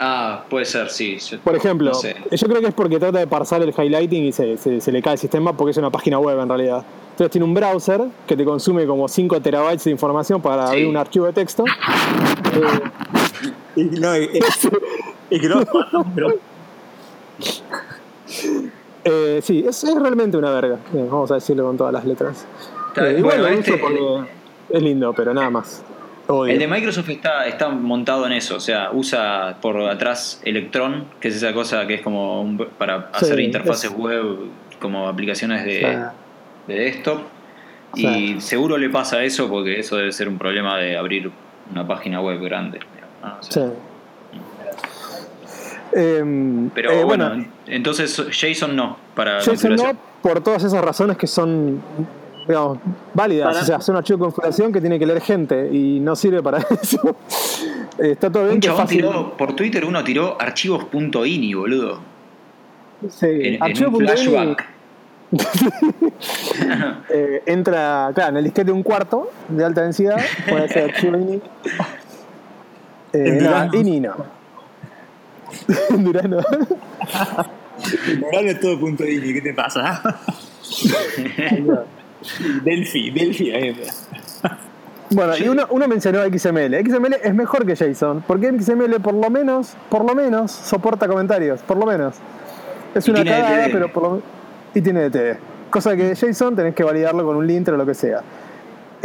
Ah, puede ser, sí. Yo- Por ejemplo, no sé. yo creo que es porque trata de parsar el highlighting y se, se- se le cae el sistema porque es una página web en realidad. Entonces tiene un browser que te consume como 5 terabytes de información para Sí. abrir un archivo de texto. Eh, Y, no, y- y- y Grossman, ¿no? Pero- eh, sí, es, es realmente una verga. Eh, vamos a decirlo con todas las letras. Eh, igual bueno, este- porque es lindo, pero nada más. Odio. El de Microsoft está, está montado en eso, o sea, usa por atrás Electron, que es esa cosa que es como un- para Sí, hacer interfaces es- web como aplicaciones de, O sea, de desktop. Sí. Y seguro le pasa eso porque eso debe ser un problema de abrir una página web grande. Sí. Em, Pero eh, bueno, entonces JSON no para Jason no, configuración. por todas esas razones que son digamos, válidas. Para- O sea, hacer un archivo de configuración que tiene que leer gente y no sirve para eso. Está todo bien Un que chabón fácil. tiró, por Twitter uno tiró archivos.ini, boludo. Sí, En, un flashback. eh, entra, claro, en el disquete de un cuarto de alta densidad, puede ser archivo ini. Eh, En nada, Durazno. ini no. En Durazno. Moral es todo punto de ¿qué te pasa? Delphi, Delphi, ahí. Bueno, y uno, uno mencionó XML. XML es mejor que JSON, porque XML por lo menos, por lo menos, soporta comentarios, por lo menos. Es Y una cagada, pero por lo Y tiene DTD. Cosa que JSON tenés que validarlo con un lint o lo que sea.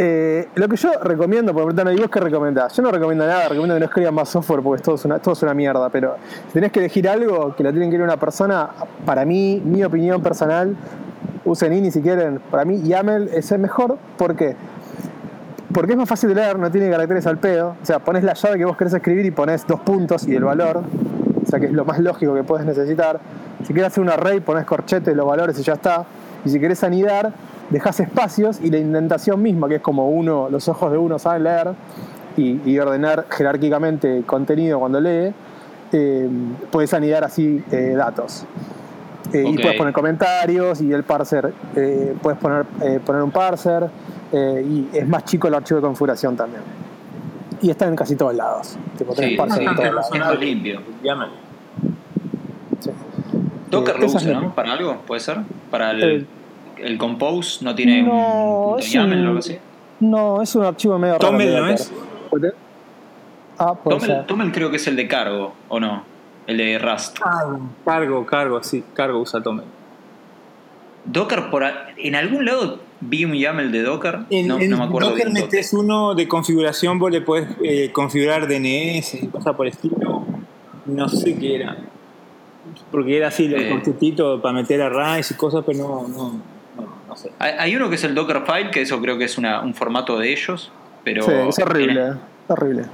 Eh, lo que yo recomiendo, por preguntarme, ¿y vos qué recomendás? Yo no recomiendo nada, recomiendo que no escriban más software porque todo es una, todo es una mierda, pero si tenés que elegir algo que lo tienen que ir una persona, para mí, mi opinión personal, usen INI si quieren, para mí YAML es el mejor, ¿por qué? Porque es más fácil de leer, no tiene caracteres al pedo. O sea, pones la llave que vos querés escribir y pones dos puntos y el valor. O sea, que es lo más lógico que puedes necesitar. Si quieres hacer un array, pones corchete, los valores y ya está. Y si querés anidar, dejas espacios y la indentación misma, que es como uno, los ojos de uno saben leer y, y ordenar jerárquicamente contenido cuando lee, eh, puedes anidar así eh, datos. Eh, Y puedes poner comentarios y el parser, eh, puedes poner, eh, poner un parser eh, y es más chico el archivo de configuración también. Y está en casi todos lados. Tipo, tenés Sí, parser sí, en todos lados. limpio. Sí. Eh, ¿no? ¿Para algo? ¿Puede ser? ¿Para el, Eh, el compose no tiene no, un punto es YAML un- o algo así? No, es un archivo medio raro. De ¿no es? Ah, ser. Toml creo que es el de cargo, ¿o no? El de Rust. Cargo, cargo, sí, cargo usa Tomel. Docker, por a- en algún lado vi un YAML de Docker. En, no, en no me acuerdo Docker metes uno de configuración, vos le podés eh, configurar DNS y cosas por el estilo. No sé qué era. Porque era así, el Eh. constituito para meter arrays y cosas, pero no, no, no, sé. Hay, hay uno que es el Dockerfile, que eso creo que es una, un formato de ellos. Pero Sí, es horrible. Es horrible.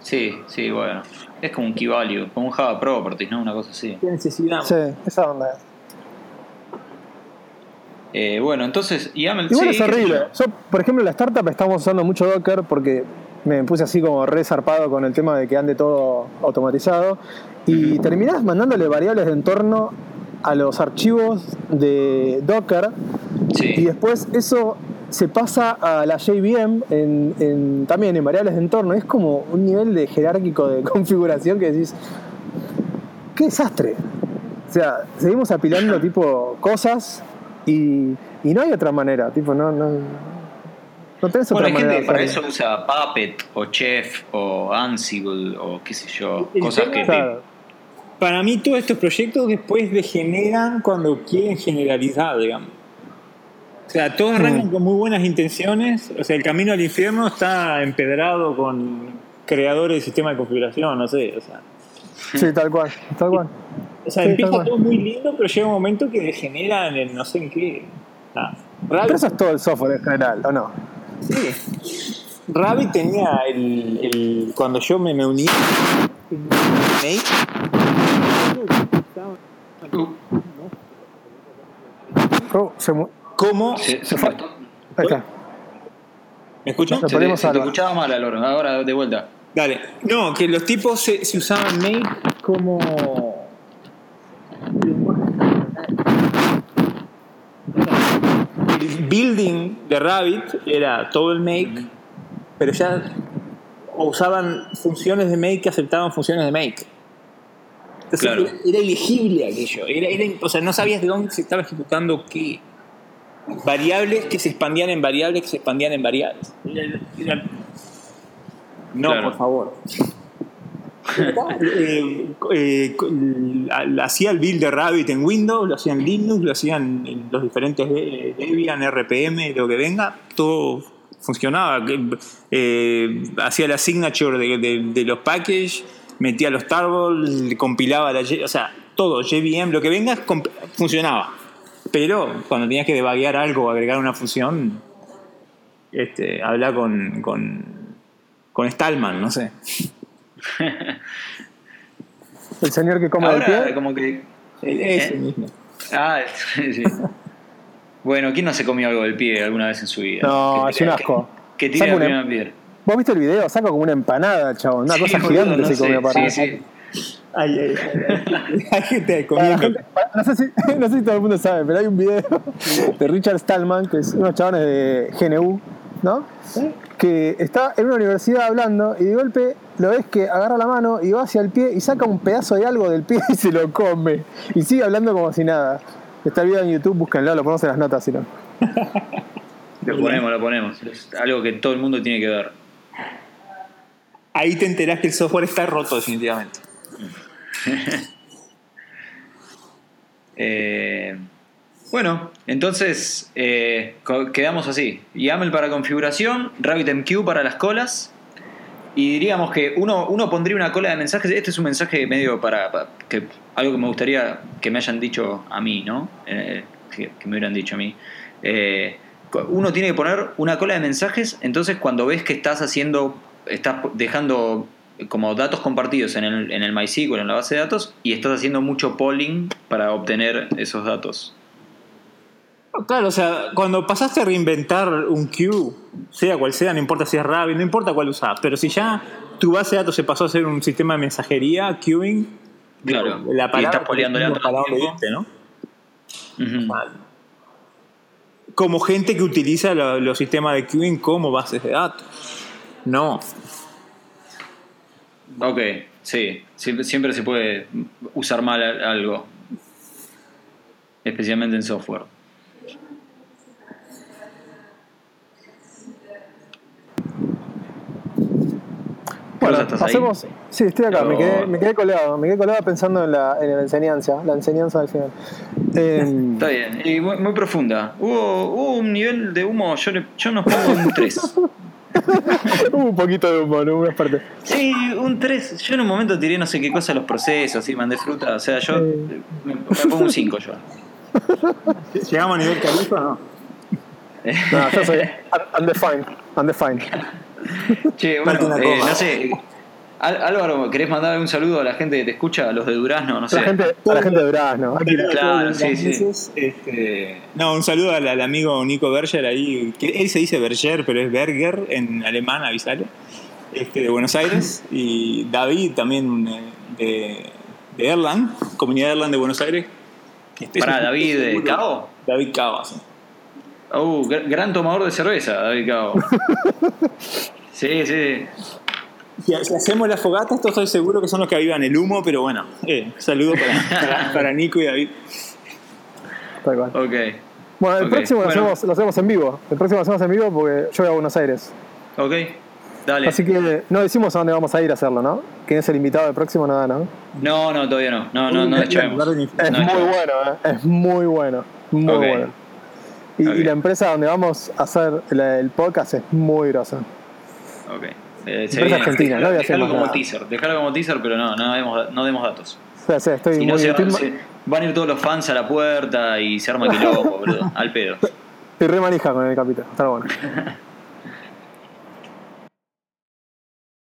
sí, sí, bueno. Es como un key value, como un Java Properties, ¿no? Una cosa así. ¿Qué necesidad? Sí, esa onda es. Eh, bueno, entonces YAML Igual sí, es horrible. yo. Yo, por ejemplo, en la startup estamos usando mucho Docker porque me puse así como re zarpado con el tema de que ande todo automatizado. Y terminás mandándole variables de entorno a los archivos de Docker y después eso se pasa a la JVM en, en- también en variables de entorno. Es como un nivel de jerárquico de configuración que decís, qué desastre. O sea, seguimos apilando tipo cosas y, y no hay otra manera. Tipo, no, no, no tenés Bueno, otra hay gente manera. que para eso usa Puppet o Chef o Ansible o qué sé yo, cosas que Claro. Para mí todos estos proyectos después degeneran cuando quieren generalizar, digamos. O sea, todos arrancan Mm. con muy buenas intenciones. O sea, el camino al infierno está empedrado con creadores de sistema de configuración, no sé. O sea, Sí, tal cual, tal cual. O sea, Sí, empieza todo muy lindo, pero llega un momento que degenera en el no sé en qué. Ah, Pero Rabbit, eso es todo el software en general, ¿o no? sí. Rabbit tenía el, el- Cuando yo me, me uní. Oh, se mu- ¿Cómo? Se, se fue. cortó. Ahí está. ¿Me escuchan? Lo Se te, se te escuchaba mal, Alor. Ahora de vuelta. Dale. No, que los tipos se, se usaban Make como. El building de Rabbit era todo el Make, pero ya usaban funciones de Make que aceptaban funciones de Make. Entonces Claro. era, era ilegible aquello. Era, era- o sea, no sabías de dónde se estaba ejecutando qué. Variables que se expandían en variables que se expandían en variables. No, Claro. por favor. Eh, eh, hacía el build de Rabbit en Windows, lo hacían en Linux, lo hacían en los diferentes eh, Debian, RPM, lo que venga, todo funcionaba. Eh, hacía la signature de, de- de los packages, metía los targets, compilaba la. O sea, todo, JVM, lo que venga, funcionaba. Pero cuando tenías que debaguear algo o agregar una función, este, habla con, con, con Stallman, no sé. El señor que come del Ahora, pie. como que. Ese ¿Eh? mismo. Ah, sí. Bueno, ¿quién no se comió algo del pie alguna vez en su vida? No, Que- es un que- asco. Que, tire Saca la una- primera piedra. ¿Vos viste el video? Saca como una empanada, chabón. Una Sí, cosa boludo, gigante no se sé, comió para. Sí, sí. Ay, ay, ay. Hay gente comiendo. no, sé si, no sé si todo el mundo sabe, pero hay un video de Richard Stallman, que es unos chavales de GNU, ¿no? Que está en una universidad hablando y de golpe lo ves que agarra la mano y va hacia el pie y saca un pedazo de algo del pie y se lo come. Y sigue hablando como si nada. Está el video en YouTube, búsquenlo, lo ponemos en las notas, si no. Lo ponemos, lo ponemos. Es algo que todo el mundo tiene que ver. Ahí te enterás que el software está roto definitivamente. Eh, bueno, entonces eh, quedamos así. YAML para configuración, RabbitMQ para las colas. Y diríamos que uno, uno pondría una cola de mensajes. Este es un mensaje medio para, que, algo que me gustaría que me hayan dicho a mí, ¿no? Eh, que, que me hubieran dicho a mí. Uno tiene que poner una cola de mensajes. Entonces, cuando ves que estás haciendo, estás dejando como datos compartidos en el, en el MySQL, en la base de datos, y estás haciendo mucho polling para obtener esos datos. Claro, o sea, cuando pasaste a reinventar un queue, sea cual sea, no importa si es Rabbit, no importa cuál usás, pero si ya tu base de datos se pasó a ser un sistema de mensajería, queuing, Claro. la Y estás poleándole a irte, ¿no? Como gente que utiliza lo- los sistemas de queuing como bases de datos. No. Ok, sí. Siempre, siempre se puede usar mal algo. Especialmente en software. Bueno, hacemos. Sí, estoy acá, me, quedé, me quedé colgado, me quedé colgado pensando en la, en la enseñanza, la enseñanza del final. Eh, Está bien. Y muy, muy profunda. Hubo, hubo un nivel de humo, yo, le- yo nos pongo un 3. un poquito de humor algunas partes. Sí, un 3. Yo en un momento tiré no sé qué cosa a los procesos y mandé fruta. O sea, yo Sí. me, me pongo un 5 yo. ¿Llegamos a nivel califa o no? No, yo soy un- undefined. Undefined. Che, bueno, eh, no sé. Álvaro, ¿querés mandar un saludo a la gente que te escucha, a los de Durazno? No sé. La gente, a la gente de Durazno. Aquí Claro, sí, sí. este, no, un saludo al, al amigo Nico Berger ahí, que él se dice Berger, pero es Berger en alemán, avisale, este, de Buenos Aires, y David también eh, de, de Erlang, comunidad de Erlang de Buenos Aires. Este, un- David, seguro. ¿Cabo? David Cabo, sí. Uh, gr- gran tomador de cerveza, David Cabo. Sí, sí. Si, si hacemos la fogata, esto estoy seguro que son los que avivan el humo, pero bueno, eh, saludo para, para, para Nico y David. Tal cual. Ok. Bueno, el próximo lo, hacemos, lo hacemos en vivo. El próximo lo hacemos en vivo porque yo voy a Buenos Aires. Ok. Dale. Así que no decimos a dónde vamos a ir a hacerlo, ¿no? ¿Quién es el invitado del próximo? Nada, ¿no? No, no, todavía no. No, no, no deschavemos. Es No, muy bueno, ¿eh? Es muy bueno. Muy bueno. Y, Ok. y la empresa donde vamos a hacer la- el podcast es muy grosa. Ok. Eh, Empresa argentina, no voy a hacer como nada. teaser. Dejalo como teaser, pero no, no demos, no demos datos. O sea, estoy Si no, muy- se, estoy va- ma- se- van a ir todos los fans a la puerta y se arma quilombo, boludo. Al pedo. estoy re manija con el capítulo. Está bueno.